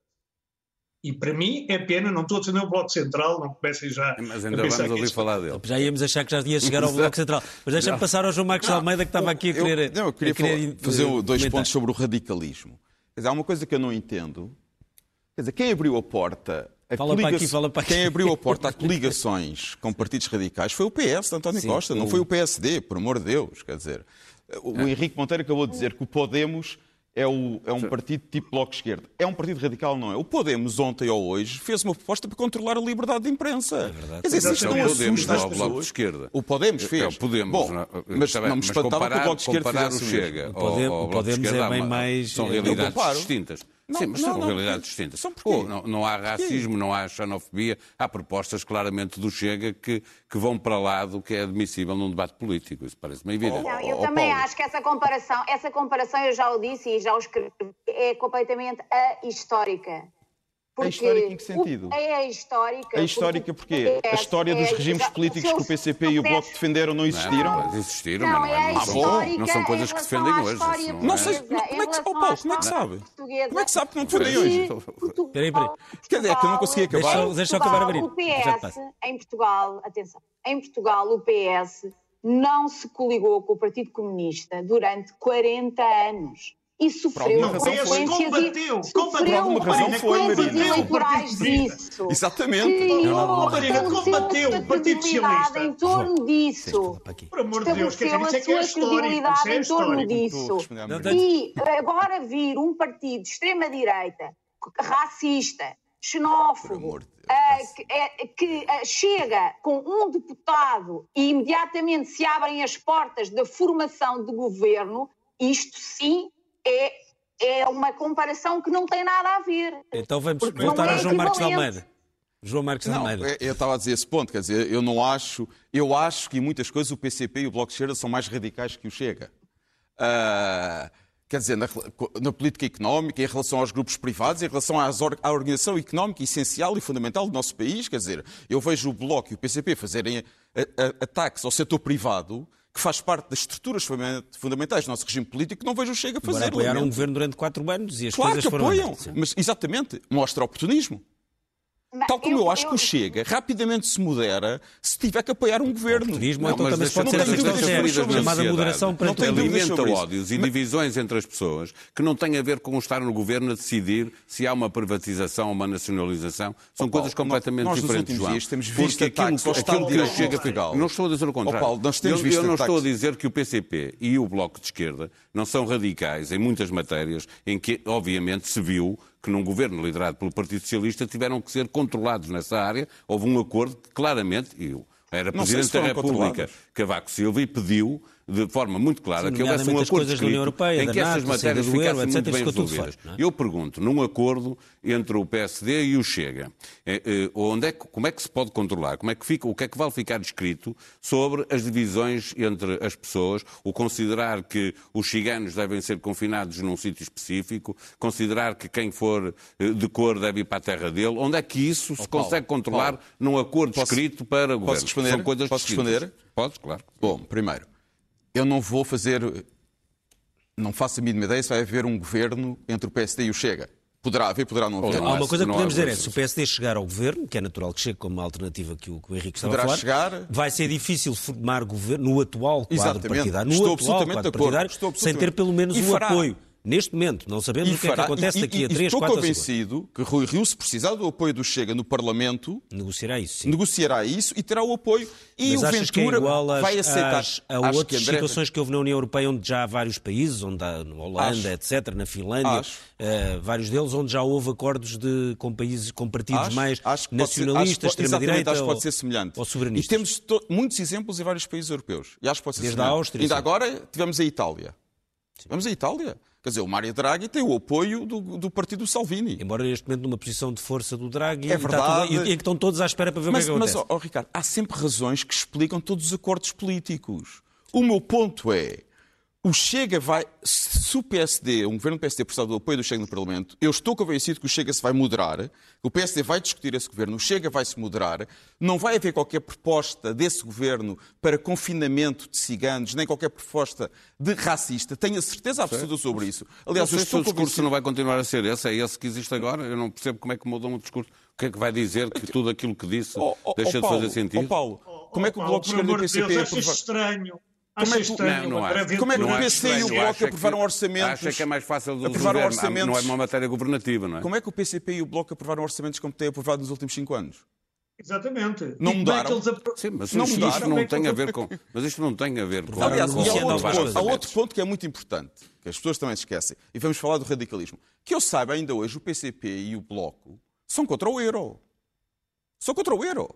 Speaker 5: E para mim é pena, não estou a defender o Bloco Central, não comecem já
Speaker 4: Mas ainda a vamos ouvir falar dele.
Speaker 1: Já íamos achar que já ia chegar ao Bloco Central. Mas deixa-me passar ao João Marcos não, Almeida que estava aqui a querer.
Speaker 3: Eu, não, eu queria,
Speaker 1: querer
Speaker 3: fazer dois comentar. pontos sobre o radicalismo. Quer dizer, há uma coisa que eu não entendo, Quer dizer, quem abriu a porta
Speaker 1: fala coliga... aqui, fala
Speaker 3: Quem abriu a porta a coligações com partidos radicais foi o PS de António Sim, Costa, o... não foi o PSD, por amor de Deus. Quer dizer, o é. Henrique Monteiro acabou de dizer que o Podemos é, o, é um partido tipo Bloco de Esquerda. É um partido radical, não é? O Podemos, ontem ou hoje, fez uma proposta para controlar a liberdade de imprensa. É
Speaker 4: verdade.
Speaker 3: Quer dizer, isto
Speaker 4: não
Speaker 3: assusta
Speaker 4: as pessoas. Bloco de Esquerda.
Speaker 3: O Podemos fez. É,
Speaker 4: o Podemos.
Speaker 3: Bom, mas não me espantava que o Bloco de Esquerda fizesse
Speaker 4: o Chega.
Speaker 1: O Podemos, o Podemos é bem mais...
Speaker 4: São realidades distintas. Não, Sim, mas não, são não, realidades distintas.
Speaker 3: São
Speaker 4: oh, não, não há racismo, não há xenofobia, há propostas claramente do Chega que, que vão para lá do que é admissível num debate político. Isso parece-me evidente.
Speaker 2: Não, eu oh, também Paulo. acho que essa comparação, essa comparação, eu já o disse e já o escrevi, é completamente ahistórica.
Speaker 3: Porque é histórica em que sentido?
Speaker 2: É histórica.
Speaker 3: É histórica porque a história dos regimes é, políticos que o PCP e o Bloco defenderam não existiram?
Speaker 4: Não, existiram, não, mas não, é não, são, não são coisas que se defendem hoje.
Speaker 3: Não, não sei, como é que, oh, Paulo, como é que sabe? Como é que sabe que não defendem hoje?
Speaker 1: Peraí, peraí.
Speaker 3: Quer dizer, é que eu não consegui acabar.
Speaker 1: Deixa, deixa eu acabar a abrir.
Speaker 2: O PS, em Portugal, atenção, em Portugal o PS não se coligou com o Partido Comunista durante 40 anos e sofreu
Speaker 5: não, consequências combateu,
Speaker 2: e sofreu
Speaker 3: alguma razão foi, Marina.
Speaker 2: eleitorais disso.
Speaker 3: Exatamente.
Speaker 5: Marina, combateu o Partido Socialista.
Speaker 2: em torno disso.
Speaker 5: Por amor de Deus, quer dizer, isso é é. Isso é
Speaker 2: em torno disso. E agora vir um partido de extrema-direita, racista, xenófobo, Uh, que, é, que uh, chega com um deputado e imediatamente se abrem as portas da formação de governo, isto sim é, é uma comparação que não tem nada a ver.
Speaker 1: Então vamos voltar é ao João Marcos Almeida. João Marcos
Speaker 3: não,
Speaker 1: Almeida.
Speaker 3: Eu estava a dizer esse ponto, quer dizer, eu não acho, eu acho que em muitas coisas o PCP e o Bloco de Esquerda são mais radicais que o Chega. Uh, quer dizer, na, na, política económica, em relação aos grupos privados, em relação às, à organização económica essencial e fundamental do nosso país, quer dizer, eu vejo o Bloco e o PCP fazerem a, a, ataques ao setor privado que faz parte das estruturas fundamentais do nosso regime político, não vejo o Chega a fazer. Agora
Speaker 1: apoiaram um governo durante quatro anos e as
Speaker 3: claro
Speaker 1: coisas
Speaker 3: que apoiam, mas exatamente, mostra oportunismo. Tal como eu, eu acho eu... que o Chega rapidamente se modera se tiver que apoiar um governo.
Speaker 1: O não, então também pode ser esta chamada moderação para
Speaker 4: não alimenta ódios e divisões entre as pessoas que não têm a ver com estar no governo a decidir se há uma privatização ou uma nacionalização. São oh, coisas completamente
Speaker 3: nós,
Speaker 4: diferentes,
Speaker 3: João. Dias temos visto Porque aquilo, aquilo que o Chega
Speaker 4: Portugal. Não estou a dizer o contrário.
Speaker 3: Oh, Paulo, nós temos
Speaker 4: eu,
Speaker 3: visto
Speaker 4: eu não estou a dizer que o PCP e o Bloco de Esquerda não são radicais em muitas matérias em que, obviamente, se viu que num governo liderado pelo Partido Socialista tiveram que ser controlados nessa área. Houve um acordo que claramente, eu era Presidente da República, Cavaco Silva, e pediu de forma muito clara
Speaker 1: Sim,
Speaker 4: que houvesse um acordo
Speaker 1: coisas da União
Speaker 4: escrito
Speaker 1: Europeia,
Speaker 4: em que essas
Speaker 1: NATO,
Speaker 4: matérias
Speaker 1: euro,
Speaker 4: ficassem
Speaker 1: etc.,
Speaker 4: muito bem resolvidas.
Speaker 1: é?
Speaker 4: Eu pergunto, num acordo entre o PSD e o Chega, eh, eh, onde é que, como é que se pode controlar? Como é que fica, o que é que vai ficar escrito sobre as divisões entre as pessoas, o considerar que os ciganos devem ser confinados num sítio específico, considerar que quem for eh, de cor deve ir para a terra dele, onde é que isso se
Speaker 3: Paulo,
Speaker 4: consegue controlar
Speaker 3: Paulo,
Speaker 4: num acordo
Speaker 3: posso-
Speaker 4: escrito para o governo?
Speaker 3: responder?
Speaker 4: São coisas
Speaker 3: Posso responder?
Speaker 4: Podes, claro.
Speaker 3: Bom, primeiro, eu não vou fazer. Não faço a mínima ideia se vai haver um governo entre o PSD e o Chega. Poderá haver, poderá não haver.
Speaker 1: Há uma coisa que podemos dizer é, se o PSD chegar ao governo, que é natural que chegue como uma alternativa que o, que o Henrique estava
Speaker 3: Poderá
Speaker 1: a falar,
Speaker 3: chegar-
Speaker 1: vai ser difícil formar governo no atual quadro
Speaker 3: Exatamente.
Speaker 1: partidário, no
Speaker 3: Estou
Speaker 1: atual
Speaker 3: absolutamente
Speaker 1: quadro
Speaker 3: de acordo.
Speaker 1: partidário,
Speaker 3: Estou
Speaker 1: sem ter
Speaker 3: absolutamente.
Speaker 1: pelo menos
Speaker 3: E
Speaker 1: o
Speaker 3: fará.
Speaker 1: apoio. Neste momento, não sabemos o que é que acontece
Speaker 3: e-
Speaker 1: daqui a
Speaker 3: e-
Speaker 1: 3,
Speaker 3: Estou
Speaker 1: 4 ou 5 anos.
Speaker 3: convencido que Rui Rio, se precisar do apoio do Chega no Parlamento,
Speaker 1: Negociará isso, sim.
Speaker 3: negociará isso e terá o apoio. E
Speaker 1: Mas
Speaker 3: o
Speaker 1: que é
Speaker 3: Ventura
Speaker 1: igual às,
Speaker 3: vai aceitar.
Speaker 1: às- a
Speaker 3: Acho que
Speaker 1: outras
Speaker 3: André-
Speaker 1: situações que houve na União Europeia, onde já há vários países, onde há na Holanda,
Speaker 3: Acho.
Speaker 1: etc., na Finlândia, eh, vários deles, onde já houve acordos de, com países, com partidos
Speaker 3: Acho-
Speaker 1: mais
Speaker 3: que
Speaker 1: nacionalistas,
Speaker 3: que
Speaker 1: extrema-direita
Speaker 3: acho que pode ser semelhante.
Speaker 1: ou soberanitas.
Speaker 3: E temos to- muitos exemplos em vários países europeus. E acho que pode ser
Speaker 1: Desde a
Speaker 3: semelhante.
Speaker 1: Áustria,
Speaker 3: Ainda
Speaker 1: sim.
Speaker 3: agora tivemos a Itália. Tivemos a Itália. Quer dizer, o Mário Draghi tem o apoio do, do partido Salvini.
Speaker 1: Embora neste momento numa posição de força do Draghi,
Speaker 3: É
Speaker 1: está
Speaker 3: verdade.
Speaker 1: tudo- e, e que estão todos à espera para ver
Speaker 3: Mas,
Speaker 1: o que é
Speaker 3: mas
Speaker 1: acontece.
Speaker 3: ó, ó, Ricardo, há sempre razões que explicam todos os acordos políticos. O meu ponto é, o Chega vai, se o PSD, um governo do PSD precisar do apoio do Chega no Parlamento, eu estou convencido que o Chega se vai moderar, o PSD vai discutir esse governo, o Chega vai se moderar, não vai haver qualquer proposta desse governo para confinamento de ciganos, nem qualquer proposta de racista, tenho a certeza absoluta sobre isso. Aliás,
Speaker 4: não sei o
Speaker 3: estou
Speaker 4: discurso
Speaker 3: convencido...
Speaker 4: não vai continuar a ser esse, é esse que existe agora. Eu não percebo como é que mudam o discurso. O que é que vai dizer que tudo aquilo que disse
Speaker 3: Ó, ó,
Speaker 4: deixa
Speaker 3: ó,
Speaker 4: de
Speaker 3: Paulo,
Speaker 4: fazer sentido?
Speaker 3: ó, Paulo, como é que o
Speaker 5: Paulo,
Speaker 3: Bloco de Esquerda e o
Speaker 5: de
Speaker 3: PCP...
Speaker 5: Deus,
Speaker 3: aprovar-
Speaker 5: estranho.
Speaker 3: Como é
Speaker 5: estranho
Speaker 4: Não, não acho.
Speaker 3: Como é que o
Speaker 4: acho
Speaker 3: PC e o Bloco
Speaker 4: acho é que-
Speaker 3: aprovaram orçamentos?
Speaker 4: Acha que é mais fácil do
Speaker 3: Aprovaram
Speaker 4: governo.
Speaker 3: orçamentos.
Speaker 4: Não é uma matéria governativa, não é?
Speaker 3: Como é que o PCP e o Bloco aprovaram orçamentos como têm aprovado nos últimos cinco anos?
Speaker 5: Exatamente.
Speaker 3: Não
Speaker 5: E como é
Speaker 3: mudaram?
Speaker 4: Sim, mas
Speaker 3: Não
Speaker 4: isto,
Speaker 3: mudaram.
Speaker 4: isto não tem a ver com. Mas isto não tem a ver com.
Speaker 1: Aliás,
Speaker 4: com
Speaker 3: outro, ponto,
Speaker 1: coisas.
Speaker 3: há outro ponto que é muito importante, que as pessoas também se esquecem, e vamos falar do radicalismo. Que eu saiba, ainda hoje, o PCP e o Bloco são contra o euro. São contra o euro.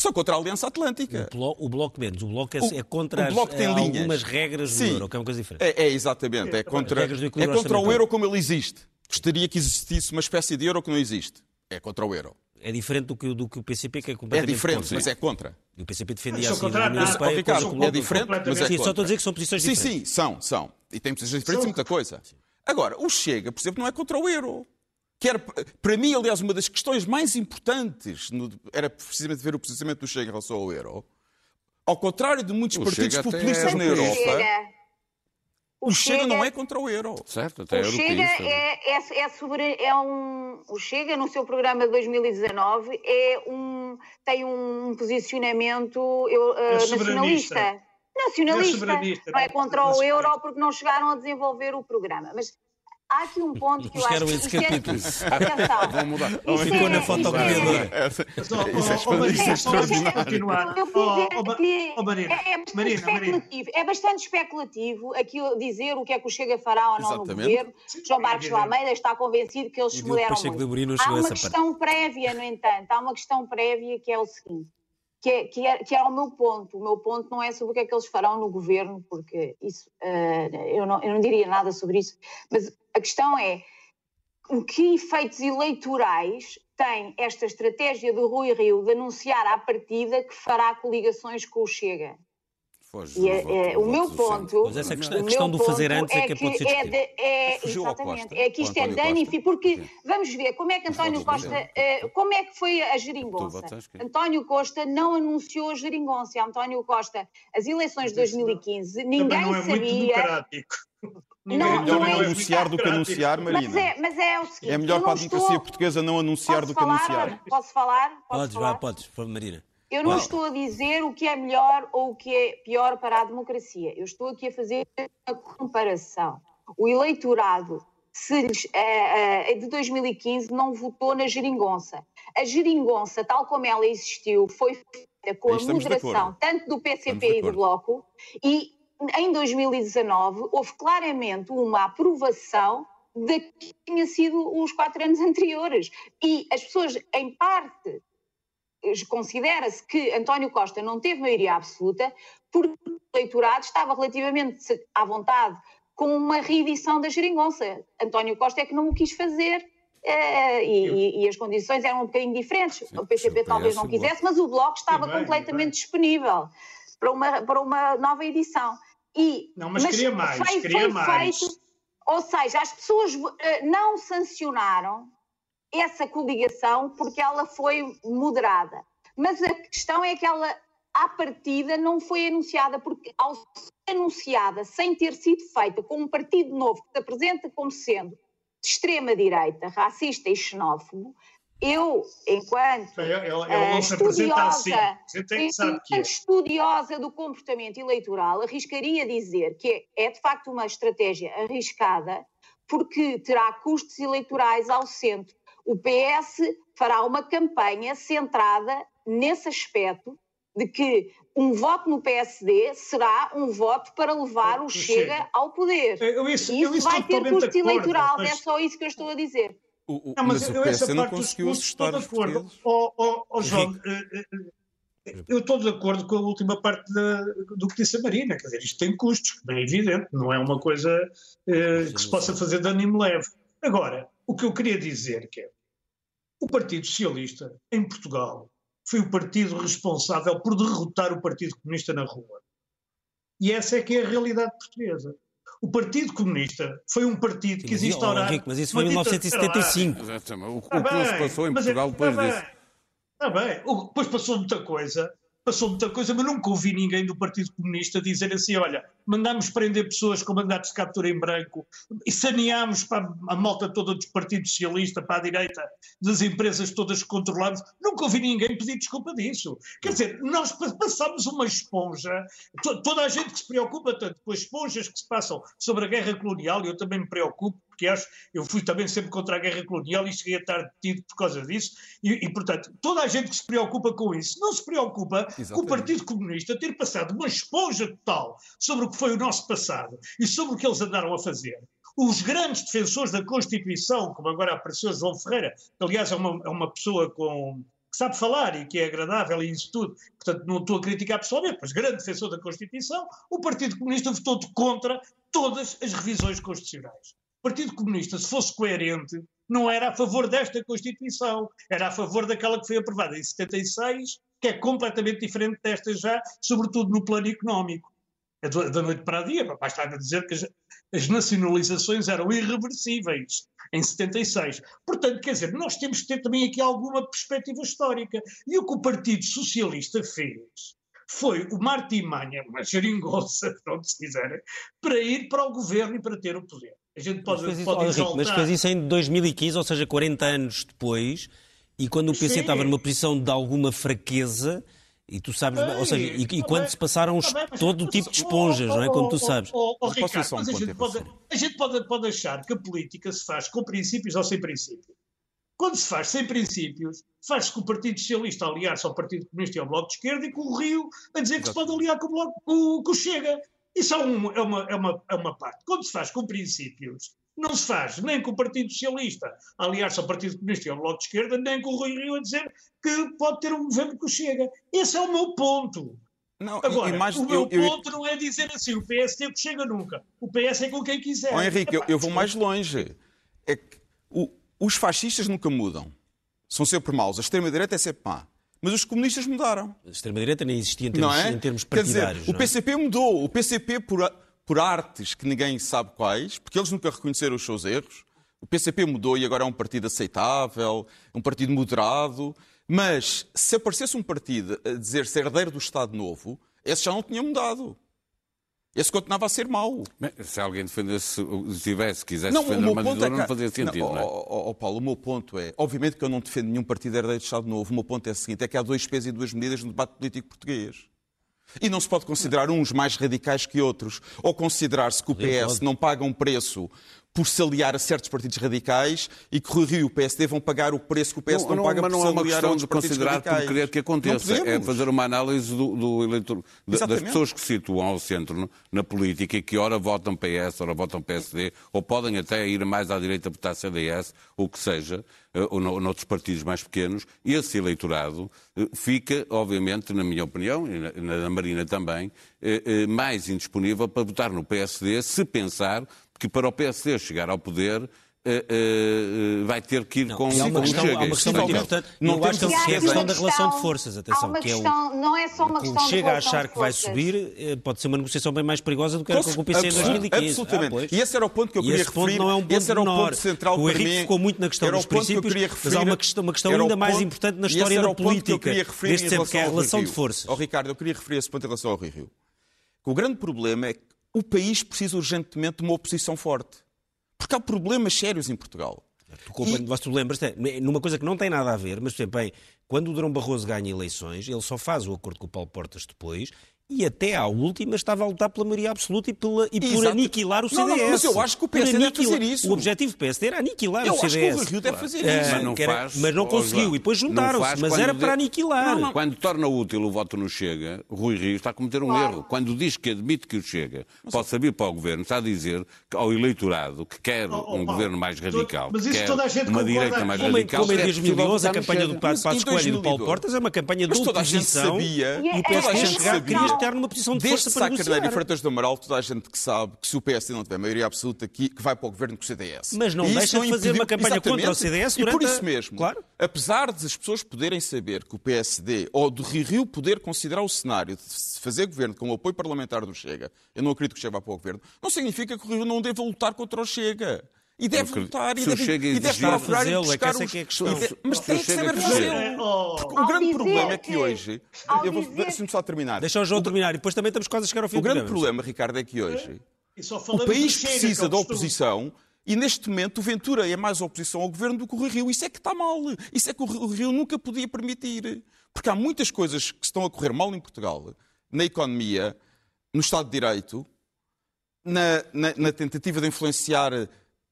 Speaker 3: São contra a Aliança Atlântica.
Speaker 1: O, blo- o Bloco menos. O Bloco é,
Speaker 3: O-
Speaker 1: é contra
Speaker 3: o
Speaker 1: as-
Speaker 3: Bloco tem
Speaker 1: eh,
Speaker 3: linhas.
Speaker 1: algumas regras do
Speaker 3: Sim.
Speaker 1: euro, que é uma coisa diferente.
Speaker 3: É, é exatamente. É contra,
Speaker 1: do
Speaker 3: é contra o euro como ele existe. Gostaria que existisse uma espécie de euro que não existe. É contra o euro.
Speaker 1: É diferente do que, do que o PCP, que é
Speaker 3: É
Speaker 1: completamente
Speaker 3: diferente,
Speaker 1: contra.
Speaker 3: mas é contra.
Speaker 1: E o PCP defendia assim a União
Speaker 5: nada.
Speaker 1: Europeia.
Speaker 3: Ricardo, é diferente, mas é
Speaker 1: Sim,
Speaker 3: contra.
Speaker 1: só estou a dizer que são posições
Speaker 3: Sim,
Speaker 1: diferentes.
Speaker 3: sim, são, são. E tem posições diferentes em muita coisa. Agora, o Chega, por exemplo, não é contra o euro. Que era, para mim, aliás, uma das questões mais importantes no- era precisamente ver o posicionamento do Chega em relação ao euro. Ao contrário de muitos
Speaker 4: O
Speaker 3: partidos
Speaker 4: Chega
Speaker 3: populistas
Speaker 4: é
Speaker 3: na. Europa,
Speaker 2: Chega.
Speaker 3: o Chega não é contra o euro.
Speaker 4: Certo, até
Speaker 2: O Chega
Speaker 4: europeísta.
Speaker 2: é, é, é, sobre, é um. O Chega, no seu programa de 2019, é um, tem um posicionamento eu,
Speaker 5: É soberanista.
Speaker 2: nacionalista. Nacionalista.
Speaker 5: É
Speaker 2: não é
Speaker 5: é
Speaker 2: contra o euro porque não chegaram a desenvolver o programa. Mas há aqui um ponto que eu acho que.
Speaker 1: esse
Speaker 2: isto é-
Speaker 1: capítulo.
Speaker 2: Atenção.
Speaker 4: Vão mudar.
Speaker 1: Ficou
Speaker 2: é-
Speaker 1: na
Speaker 2: isto
Speaker 1: fotocopiadora.
Speaker 2: é-
Speaker 5: ó,
Speaker 3: Isso é extraordinário.
Speaker 2: é, é bastante especulativo, é bastante especulativo aquilo dizer o que é que o Chega fará ou não no governo. João Marcos. Almeida está convencido que eles se mudaram Há uma questão prévia, no entanto, há uma questão prévia que é o seguinte, que é, que, é, que é o meu ponto. O meu ponto não é sobre o que é que eles farão no governo, porque isso, eh, eu, não, eu não diria nada sobre isso, mas a questão é o que efeitos eleitorais tem esta estratégia do Rui Rio de anunciar à partida que fará coligações com o Chega.
Speaker 4: Foge
Speaker 2: E é- é, o meu ponto,
Speaker 1: Mas essa questão- a questão do fazer antes é que pode ser
Speaker 2: é, de- é- exatamente,
Speaker 3: Costa,
Speaker 2: é que isto é danifico, porque vamos ver como é que António Costa, eh, como é que foi a geringonça. António Costa não anunciou a geringonça. António Costa, as eleições de
Speaker 5: Mas isso não-
Speaker 2: 2015,
Speaker 5: Também
Speaker 2: ninguém
Speaker 5: não é muito
Speaker 2: sabia.
Speaker 5: democrático.
Speaker 2: Não,
Speaker 3: É melhor
Speaker 2: não
Speaker 3: não
Speaker 2: é
Speaker 3: anunciar do que
Speaker 5: democrático.
Speaker 3: anunciar,
Speaker 2: Mas
Speaker 3: Marina.
Speaker 2: é, mas é o seguinte.
Speaker 3: É melhor para a democracia
Speaker 2: estou-
Speaker 3: portuguesa não anunciar
Speaker 2: Posso
Speaker 3: do que
Speaker 2: falar?
Speaker 3: anunciar.
Speaker 2: Posso falar? Posso
Speaker 1: Podes,
Speaker 2: falar?
Speaker 1: vá, podes, Marina.
Speaker 2: Eu não
Speaker 1: Claro.
Speaker 2: estou a dizer o que é melhor ou o que é pior para a democracia. Eu estou aqui a fazer uma comparação. O eleitorado se eh, eh, de 2015 não votou na geringonça. A geringonça, tal como ela existiu, foi feita com
Speaker 3: Aí
Speaker 2: a moderação tanto do PCP e do. Bloco e em 2019 houve claramente uma aprovação daquilo que tinha sido os quatro anos anteriores. E as pessoas, em parte, considera-se que António Costa não teve maioria absoluta porque o eleitorado estava relativamente à vontade com uma reedição da geringonça. António Costa é que não o quis fazer Uh, e, e, as condições eram um bocadinho diferentes. Sim, o PCP talvez não quisesse, mas o Bloco estava bem, completamente disponível para uma, para uma nova edição.
Speaker 5: E, não, mas, mas queria mais, foi, queria foi mais. Feito,
Speaker 2: ou seja, as pessoas uh, não sancionaram essa coligação porque ela foi moderada. Mas a questão é que ela, à partida, não foi anunciada, porque ao ser anunciada sem ter sido feita com um partido novo que se apresenta como sendo de extrema-direita, racista e xenófobo, eu, enquanto
Speaker 5: ela, ela, ela uh, estudiosa,
Speaker 2: é. estudiosa do comportamento eleitoral, arriscaria dizer que é, é de facto uma estratégia arriscada, porque terá custos eleitorais ao centro. O PS fará uma campanha centrada nesse aspecto de que um voto no PSD será um voto para levar o Chega, Chega ao poder. Eu, isso, isso, isso vai ter custo eleitoral, mas... é só isso que eu estou a dizer.
Speaker 3: O, o, não, mas, mas o PS não conseguiu assustar os
Speaker 5: portugueses. Oh, oh, oh, João, eh, eh, eu estou de acordo com a última parte da, do que disse a Marina, quer dizer, isto tem custos, bem evidente, não é uma coisa eh, que se possa fazer de ânimo leve. Agora, o que eu queria dizer que é, o Partido Socialista em Portugal foi o partido responsável por derrotar o Partido Comunista na rua. E essa é que é a realidade portuguesa. O Partido Comunista foi um partido que existe
Speaker 1: ao Mas isso foi em 1975.
Speaker 4: Exatamente. O, o que se passou em Portugal é, depois disso.
Speaker 5: Está bem. Depois passou muita coisa passou muita coisa, mas nunca ouvi ninguém do Partido Comunista dizer assim: olha, mandámos prender pessoas com mandatos de captura em branco e saneámos para a malta toda do Partido Socialista, para a direita, das empresas todas que controlamos. Nunca ouvi ninguém pedir desculpa disso. Quer dizer, nós passamos uma esponja, toda a gente que se preocupa tanto com as esponjas que se passam sobre a guerra colonial, eu também me preocupo, porque acho, eu fui também sempre contra a guerra colonial e cheguei a estar detido por causa disso, e, e, portanto, toda a gente que se preocupa com isso não se preocupa Exatamente. com o Partido Comunista ter passado uma esponja total sobre o que foi o nosso passado e sobre o que eles andaram a fazer. Os grandes defensores da Constituição, como agora apareceu João Ferreira, que aliás é uma, é uma pessoa com, que sabe falar e que é agradável e isso tudo, portanto não estou a criticar pessoalmente, mas grande defensor da Constituição, o Partido Comunista votou contra todas as revisões constitucionais. Partido Comunista, se fosse coerente, não era a favor desta Constituição, era a favor daquela que foi aprovada em 76, que é completamente diferente desta já, sobretudo no plano económico. É da noite para a dia, basta a dizer que as, as nacionalizações eram irreversíveis em 76. Portanto, quer dizer, nós temos que ter também aqui alguma perspectiva histórica. E o que o Partido Socialista fez foi uma artimanha, uma geringonça, pronto, se quiserem, para ir para o governo e para ter o poder. A gente pode, mas fez pode
Speaker 1: isso, exaltar... Mas fez isso em 2015, ou seja, 40 anos depois, e quando o PC Sim. estava numa posição de alguma fraqueza, e tu sabes, Ei, ou seja, e, e quando se passaram os, bem, todo o tipo de esponjas, oh, não é? Como tu sabes.
Speaker 5: Oh, oh, Ricardo, mas a gente, pode, a gente pode, pode achar que a política se faz com princípios ou sem princípios. Quando se faz sem princípios, faz-se com o Partido Socialista aliar-se ao Partido Comunista e ao Bloco de Esquerda e com o Rio a dizer que se pode aliar com o, Bloco, com, com o Chega. Isso é, um, é, uma, é, uma, é uma parte. Quando se faz com princípios, não se faz nem com o Partido Socialista aliar-se ao Partido Comunista e ao Bloco de Esquerda, nem com o Rui Rio a dizer que pode ter um governo que o chega. Esse é o meu ponto. Não, Agora, mais, o meu eu, ponto eu... não é dizer assim, o PSD que chega nunca. O PS é com quem quiser.
Speaker 3: Oh, Henrique, eu, eu, vou mais longe. É que o, os fascistas nunca mudam. São sempre maus. A extrema-direita é sempre má. Mas os comunistas mudaram.
Speaker 1: A extrema-direita nem existia em termos, é? em termos partidários.
Speaker 3: Dizer, o PCP é? mudou. O PCP, por, por artes que ninguém sabe quais, porque eles nunca reconheceram os seus erros, o PCP mudou e agora é um partido aceitável, um partido moderado. Mas se aparecesse um partido a dizer ser herdeiro do Estado Novo, esse já não tinha mudado. Esse continuava a ser mau.
Speaker 4: se alguém defendesse, tivesse, quisesse não, defender uma ditadura, é que... não fazia sentido, não, não é? Oh,
Speaker 3: oh, oh, Paulo, o meu ponto é, obviamente que eu não defendo nenhum partido herdeiro do Estado Novo, o meu ponto é o seguinte, é que há dois pesos e duas medidas no debate político português. E não se pode considerar uns mais radicais que outros, ou considerar-se que o PS não paga um preço por se aliar a certos partidos radicais e que o Rio e o PSD vão pagar o preço que o PS não, não paga
Speaker 4: mas
Speaker 3: por
Speaker 4: não
Speaker 3: se
Speaker 4: é uma
Speaker 3: aliar
Speaker 4: questão
Speaker 3: a
Speaker 4: de
Speaker 3: outros
Speaker 4: considerar por querer que aconteça. É fazer uma análise do, do eleitor, das pessoas que se situam ao centro na política e que ora votam PS, ora votam PSD, ou podem até ir mais à direita votar CDS, ou o que seja, eh, ou noutros partidos mais pequenos, esse eleitorado eh, fica, obviamente, na minha opinião, e na da Marina também, eh, mais indisponível para votar no PSD se pensar que para o PSD chegar ao poder Uh, uh, vai ter que ir
Speaker 1: não,
Speaker 4: com,
Speaker 1: há uma
Speaker 4: com
Speaker 1: questão,
Speaker 4: Chega.
Speaker 1: Há uma questão muito importante. Não eu acho que é a questão da relação de forças. Atenção,
Speaker 2: que é o, não é só uma questão
Speaker 1: Chega
Speaker 2: a
Speaker 1: achar que vai subir, pode ser uma negociação bem mais perigosa do que era com o PC em 2015.
Speaker 3: Absolutamente. Ah, e esse era o ponto que eu queria referir.
Speaker 1: não é um ponto
Speaker 3: esse era o ponto central
Speaker 1: o Henrique ficou muito na questão dos princípios, que mas há uma questão, uma questão ainda mais importante na história da política deste tempo, que é a relação de forças.
Speaker 3: Ricardo, eu queria referir esse ponto em relação ao Rio Rio. O grande problema é que o país precisa urgentemente de uma oposição forte. Porque há problemas sérios em Portugal.
Speaker 1: Tu, e... tu lembras, numa coisa que não tem nada a ver, mas, bem, quando o Durão Barroso ganha eleições, ele só faz o acordo com o Paulo Portas depois e até à última estava a lutar pela maioria absoluta e, pela, e por aniquilar o CDS. Não, não,
Speaker 3: mas eu acho que o PSD deve fazer isso.
Speaker 1: O objetivo do PSD era aniquilar
Speaker 3: eu
Speaker 1: o CDS.
Speaker 3: Eu acho que o Rio deve fazer
Speaker 1: é,
Speaker 3: isso.
Speaker 4: Mas não,
Speaker 1: era,
Speaker 4: faz,
Speaker 1: mas não conseguiu e depois juntaram-se, mas era de... para aniquilar.
Speaker 4: Não, quando torna útil o voto no Chega, Rui Rio está a cometer um claro. erro. Quando diz que admite que o Chega mas, possa vir para o governo, está a dizer ao eleitorado que quer oh, oh, um oh, governo mais radical,
Speaker 5: mas isso
Speaker 4: quer
Speaker 5: toda a gente
Speaker 4: uma direita mais
Speaker 1: como,
Speaker 4: radical.
Speaker 1: Como em 2011, a campanha do Passos Coelho e do Paulo Portas é uma campanha de oposição e o PSD queria estar numa posição de força
Speaker 3: Sá Carneiro e Freitas do Amaral, toda a gente que sabe que se o PSD não tiver maioria absoluta aqui, que vai para o governo com o CDS.
Speaker 1: Mas não deixa de fazer uma campanha Exatamente. contra o CDS durante
Speaker 3: E por isso mesmo, claro. apesar de as pessoas poderem saber que o PSD, ou do Rio Rio poder considerar o cenário de fazer governo com o apoio parlamentar do Chega, eu não acredito que o Chega vá para o governo, não significa que o Rio não deva lutar contra o Chega. E deve lutar, e deve, e deve procurar e buscar
Speaker 1: os... É que é
Speaker 3: mas tem que saber fazê-lo. O grande problema é que hoje... Eu vou, deixa-me só terminar.
Speaker 1: Deixa o João terminar e depois também estamos quase a chegar ao fim
Speaker 3: O grande problema, Ricardo, é que hoje o país precisa da oposição e neste momento o Ventura é mais oposição ao governo do que o Rio. Isso é que está mal. Isso é que o Rio nunca podia permitir. Porque há muitas coisas que estão a correr mal em Portugal, na economia, no Estado de Direito, na, na, na tentativa de influenciar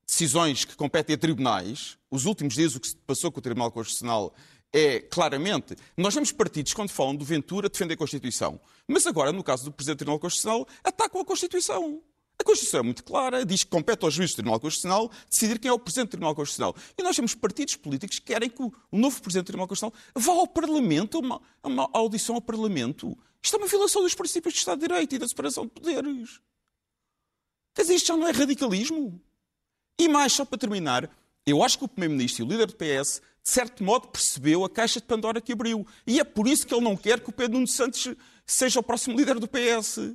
Speaker 3: decisões que competem a tribunais, os últimos dias o que se passou com o Tribunal Constitucional é claramente. Nós temos partidos, quando falam do Ventura, defendem a Constituição. Mas agora, no caso do Presidente do Tribunal Constitucional, atacam a Constituição. A Constituição é muito clara, diz que compete aos juízes do Tribunal Constitucional decidir quem é o Presidente do Tribunal Constitucional. E nós temos partidos políticos que querem que o novo Presidente do Tribunal Constitucional vá ao Parlamento, a uma, a uma audição ao Parlamento. Isto é uma violação dos princípios de Estado de Direito e da separação de poderes. Quer dizer, isto já não é radicalismo? E mais, só para terminar, eu acho que o Primeiro-Ministro e o líder do PS, de certo modo, percebeu a caixa de Pandora que abriu. E é por isso que ele não quer que o Pedro Nuno Santos seja o próximo líder do PS.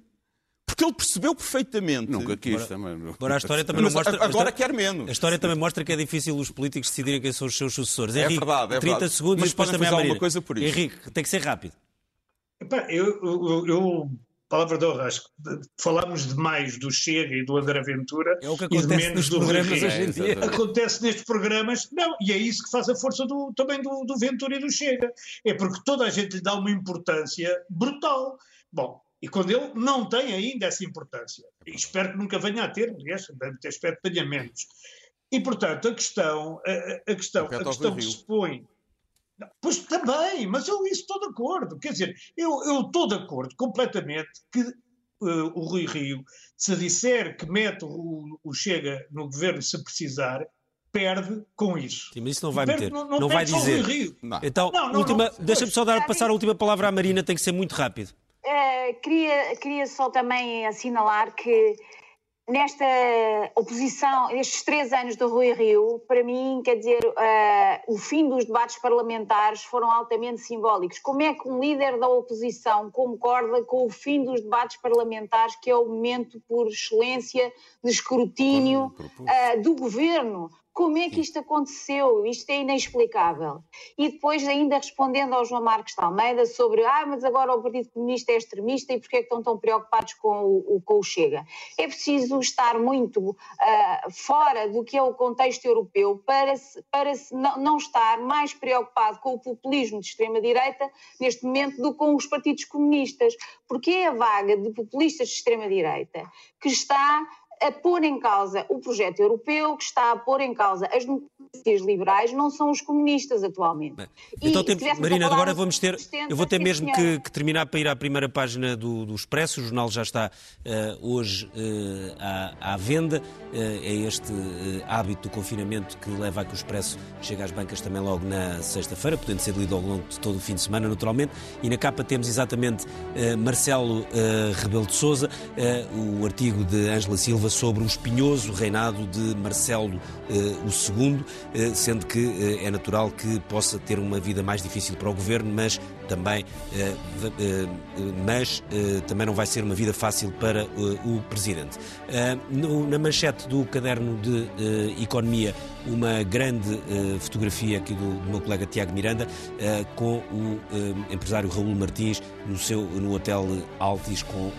Speaker 3: Porque ele percebeu perfeitamente.
Speaker 4: Nunca quis também.
Speaker 1: Agora a história também não mostra.
Speaker 3: Agora
Speaker 1: história,
Speaker 3: quer menos.
Speaker 1: A história também mostra que é difícil os políticos decidirem quem são os seus sucessores.
Speaker 3: É
Speaker 1: Henrique,
Speaker 3: verdade, é
Speaker 1: 30
Speaker 3: verdade.
Speaker 1: segundos
Speaker 3: Mas
Speaker 1: e depois também
Speaker 3: fazer
Speaker 1: a
Speaker 3: alguma coisa por isso.
Speaker 1: Henrique, tem que ser rápido.
Speaker 5: Epá, eu, eu, eu palavra de honra, acho que falámos demais do Chega e do André Ventura
Speaker 1: é o que
Speaker 5: e de menos do
Speaker 1: programas hoje em dia.
Speaker 5: Acontece nestes programas, não, e é isso que faz a força do, também do, do Ventura e do Chega. É porque toda a gente lhe dá uma importância brutal. Bom, e quando ele não tem ainda essa importância, e espero que nunca venha a ter, aliás, deve ter, espero que tenha menos. E, portanto, a questão, a, a questão, a questão que se põe Pois também, mas eu isso estou de acordo. Quer dizer, eu, eu estou de acordo completamente que uh, o Rui Rio, se disser que mete o, o, Chega no governo se precisar, perde com isso.
Speaker 1: Sim, mas isso não vai perde, meter. Não, não, não vai dizer. Não. Então, última, deixa-me só dar, passar a última palavra à Marina, tem que ser muito rápido.
Speaker 2: Uh, queria, queria só também assinalar que nesta oposição, nestes três anos do Rui Rio, para mim, quer dizer, uh, o fim dos debates parlamentares foram altamente simbólicos. Como é que um líder da oposição concorda com o fim dos debates parlamentares, que é o momento por excelência de escrutínio uh, do governo? Como é que isto aconteceu? Isto é inexplicável. E depois, ainda respondendo ao João Marcos de Almeida sobre ah, mas agora o Partido Comunista é extremista e porquê é que estão tão preocupados com o, com o Chega? É preciso estar muito uh, fora do que é o contexto europeu para, se, para se não, não estar mais preocupado com o populismo de extrema-direita neste momento do que com os partidos comunistas. Porque é a vaga de populistas de extrema-direita que está a pôr em causa o projeto europeu, que está a pôr em causa as democracias liberais, não são os comunistas atualmente. Bem,
Speaker 1: então, temos, Marina, agora vamos ter. Eu vou ter mesmo que, que, terminar para ir à primeira página do, do Expresso. O jornal já está uh, hoje uh, à, à, venda. Uh, é este hábito do confinamento que leva a que o Expresso chegue às bancas também logo na sexta-feira, podendo ser lido ao longo de todo o fim de semana, naturalmente. E na capa temos exatamente Marcelo Rebelo de Souza, o artigo de Ângela Silva sobre o espinhoso reinado de Marcelo II, sendo que é natural que possa ter uma vida mais difícil para o governo, mas também, mas também não vai ser uma vida fácil para o presidente. Na manchete do caderno de economia, uma grande fotografia aqui do, meu colega Tiago Miranda com o empresário Raul Martins no seu no hotel Altis com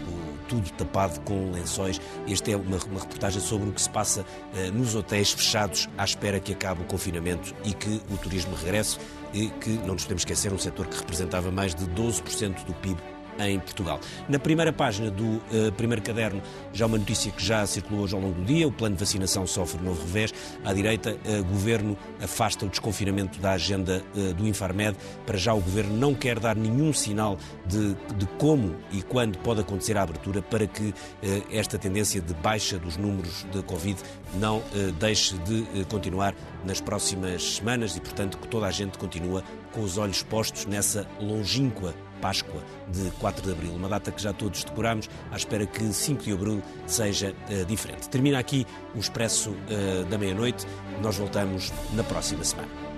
Speaker 1: tudo tapado com lençóis. Este é uma, uma reportagem sobre o que se passa nos hotéis fechados à espera que acabe o confinamento e que o turismo regresse e que, não nos podemos esquecer, um setor que representava mais de 12% do PIB em Portugal. Na primeira página do uh, primeiro caderno, já uma notícia que já circulou hoje ao longo do dia: o plano de vacinação sofre novo revés. À direita, uh, governo afasta o desconfinamento da agenda uh, do Infarmed. Para já, o governo não quer dar nenhum sinal de, de como e quando pode acontecer a abertura para que eh, esta tendência de baixa dos números de Covid não deixe de continuar nas próximas semanas e, portanto, que toda a gente continua com os olhos postos nessa longínqua Páscoa de 4 de Abril, uma data que já todos decoramos, à espera que 5 de Abril seja uh, diferente. Termina aqui o Expresso uh, da Meia-Noite, nós voltamos na próxima semana.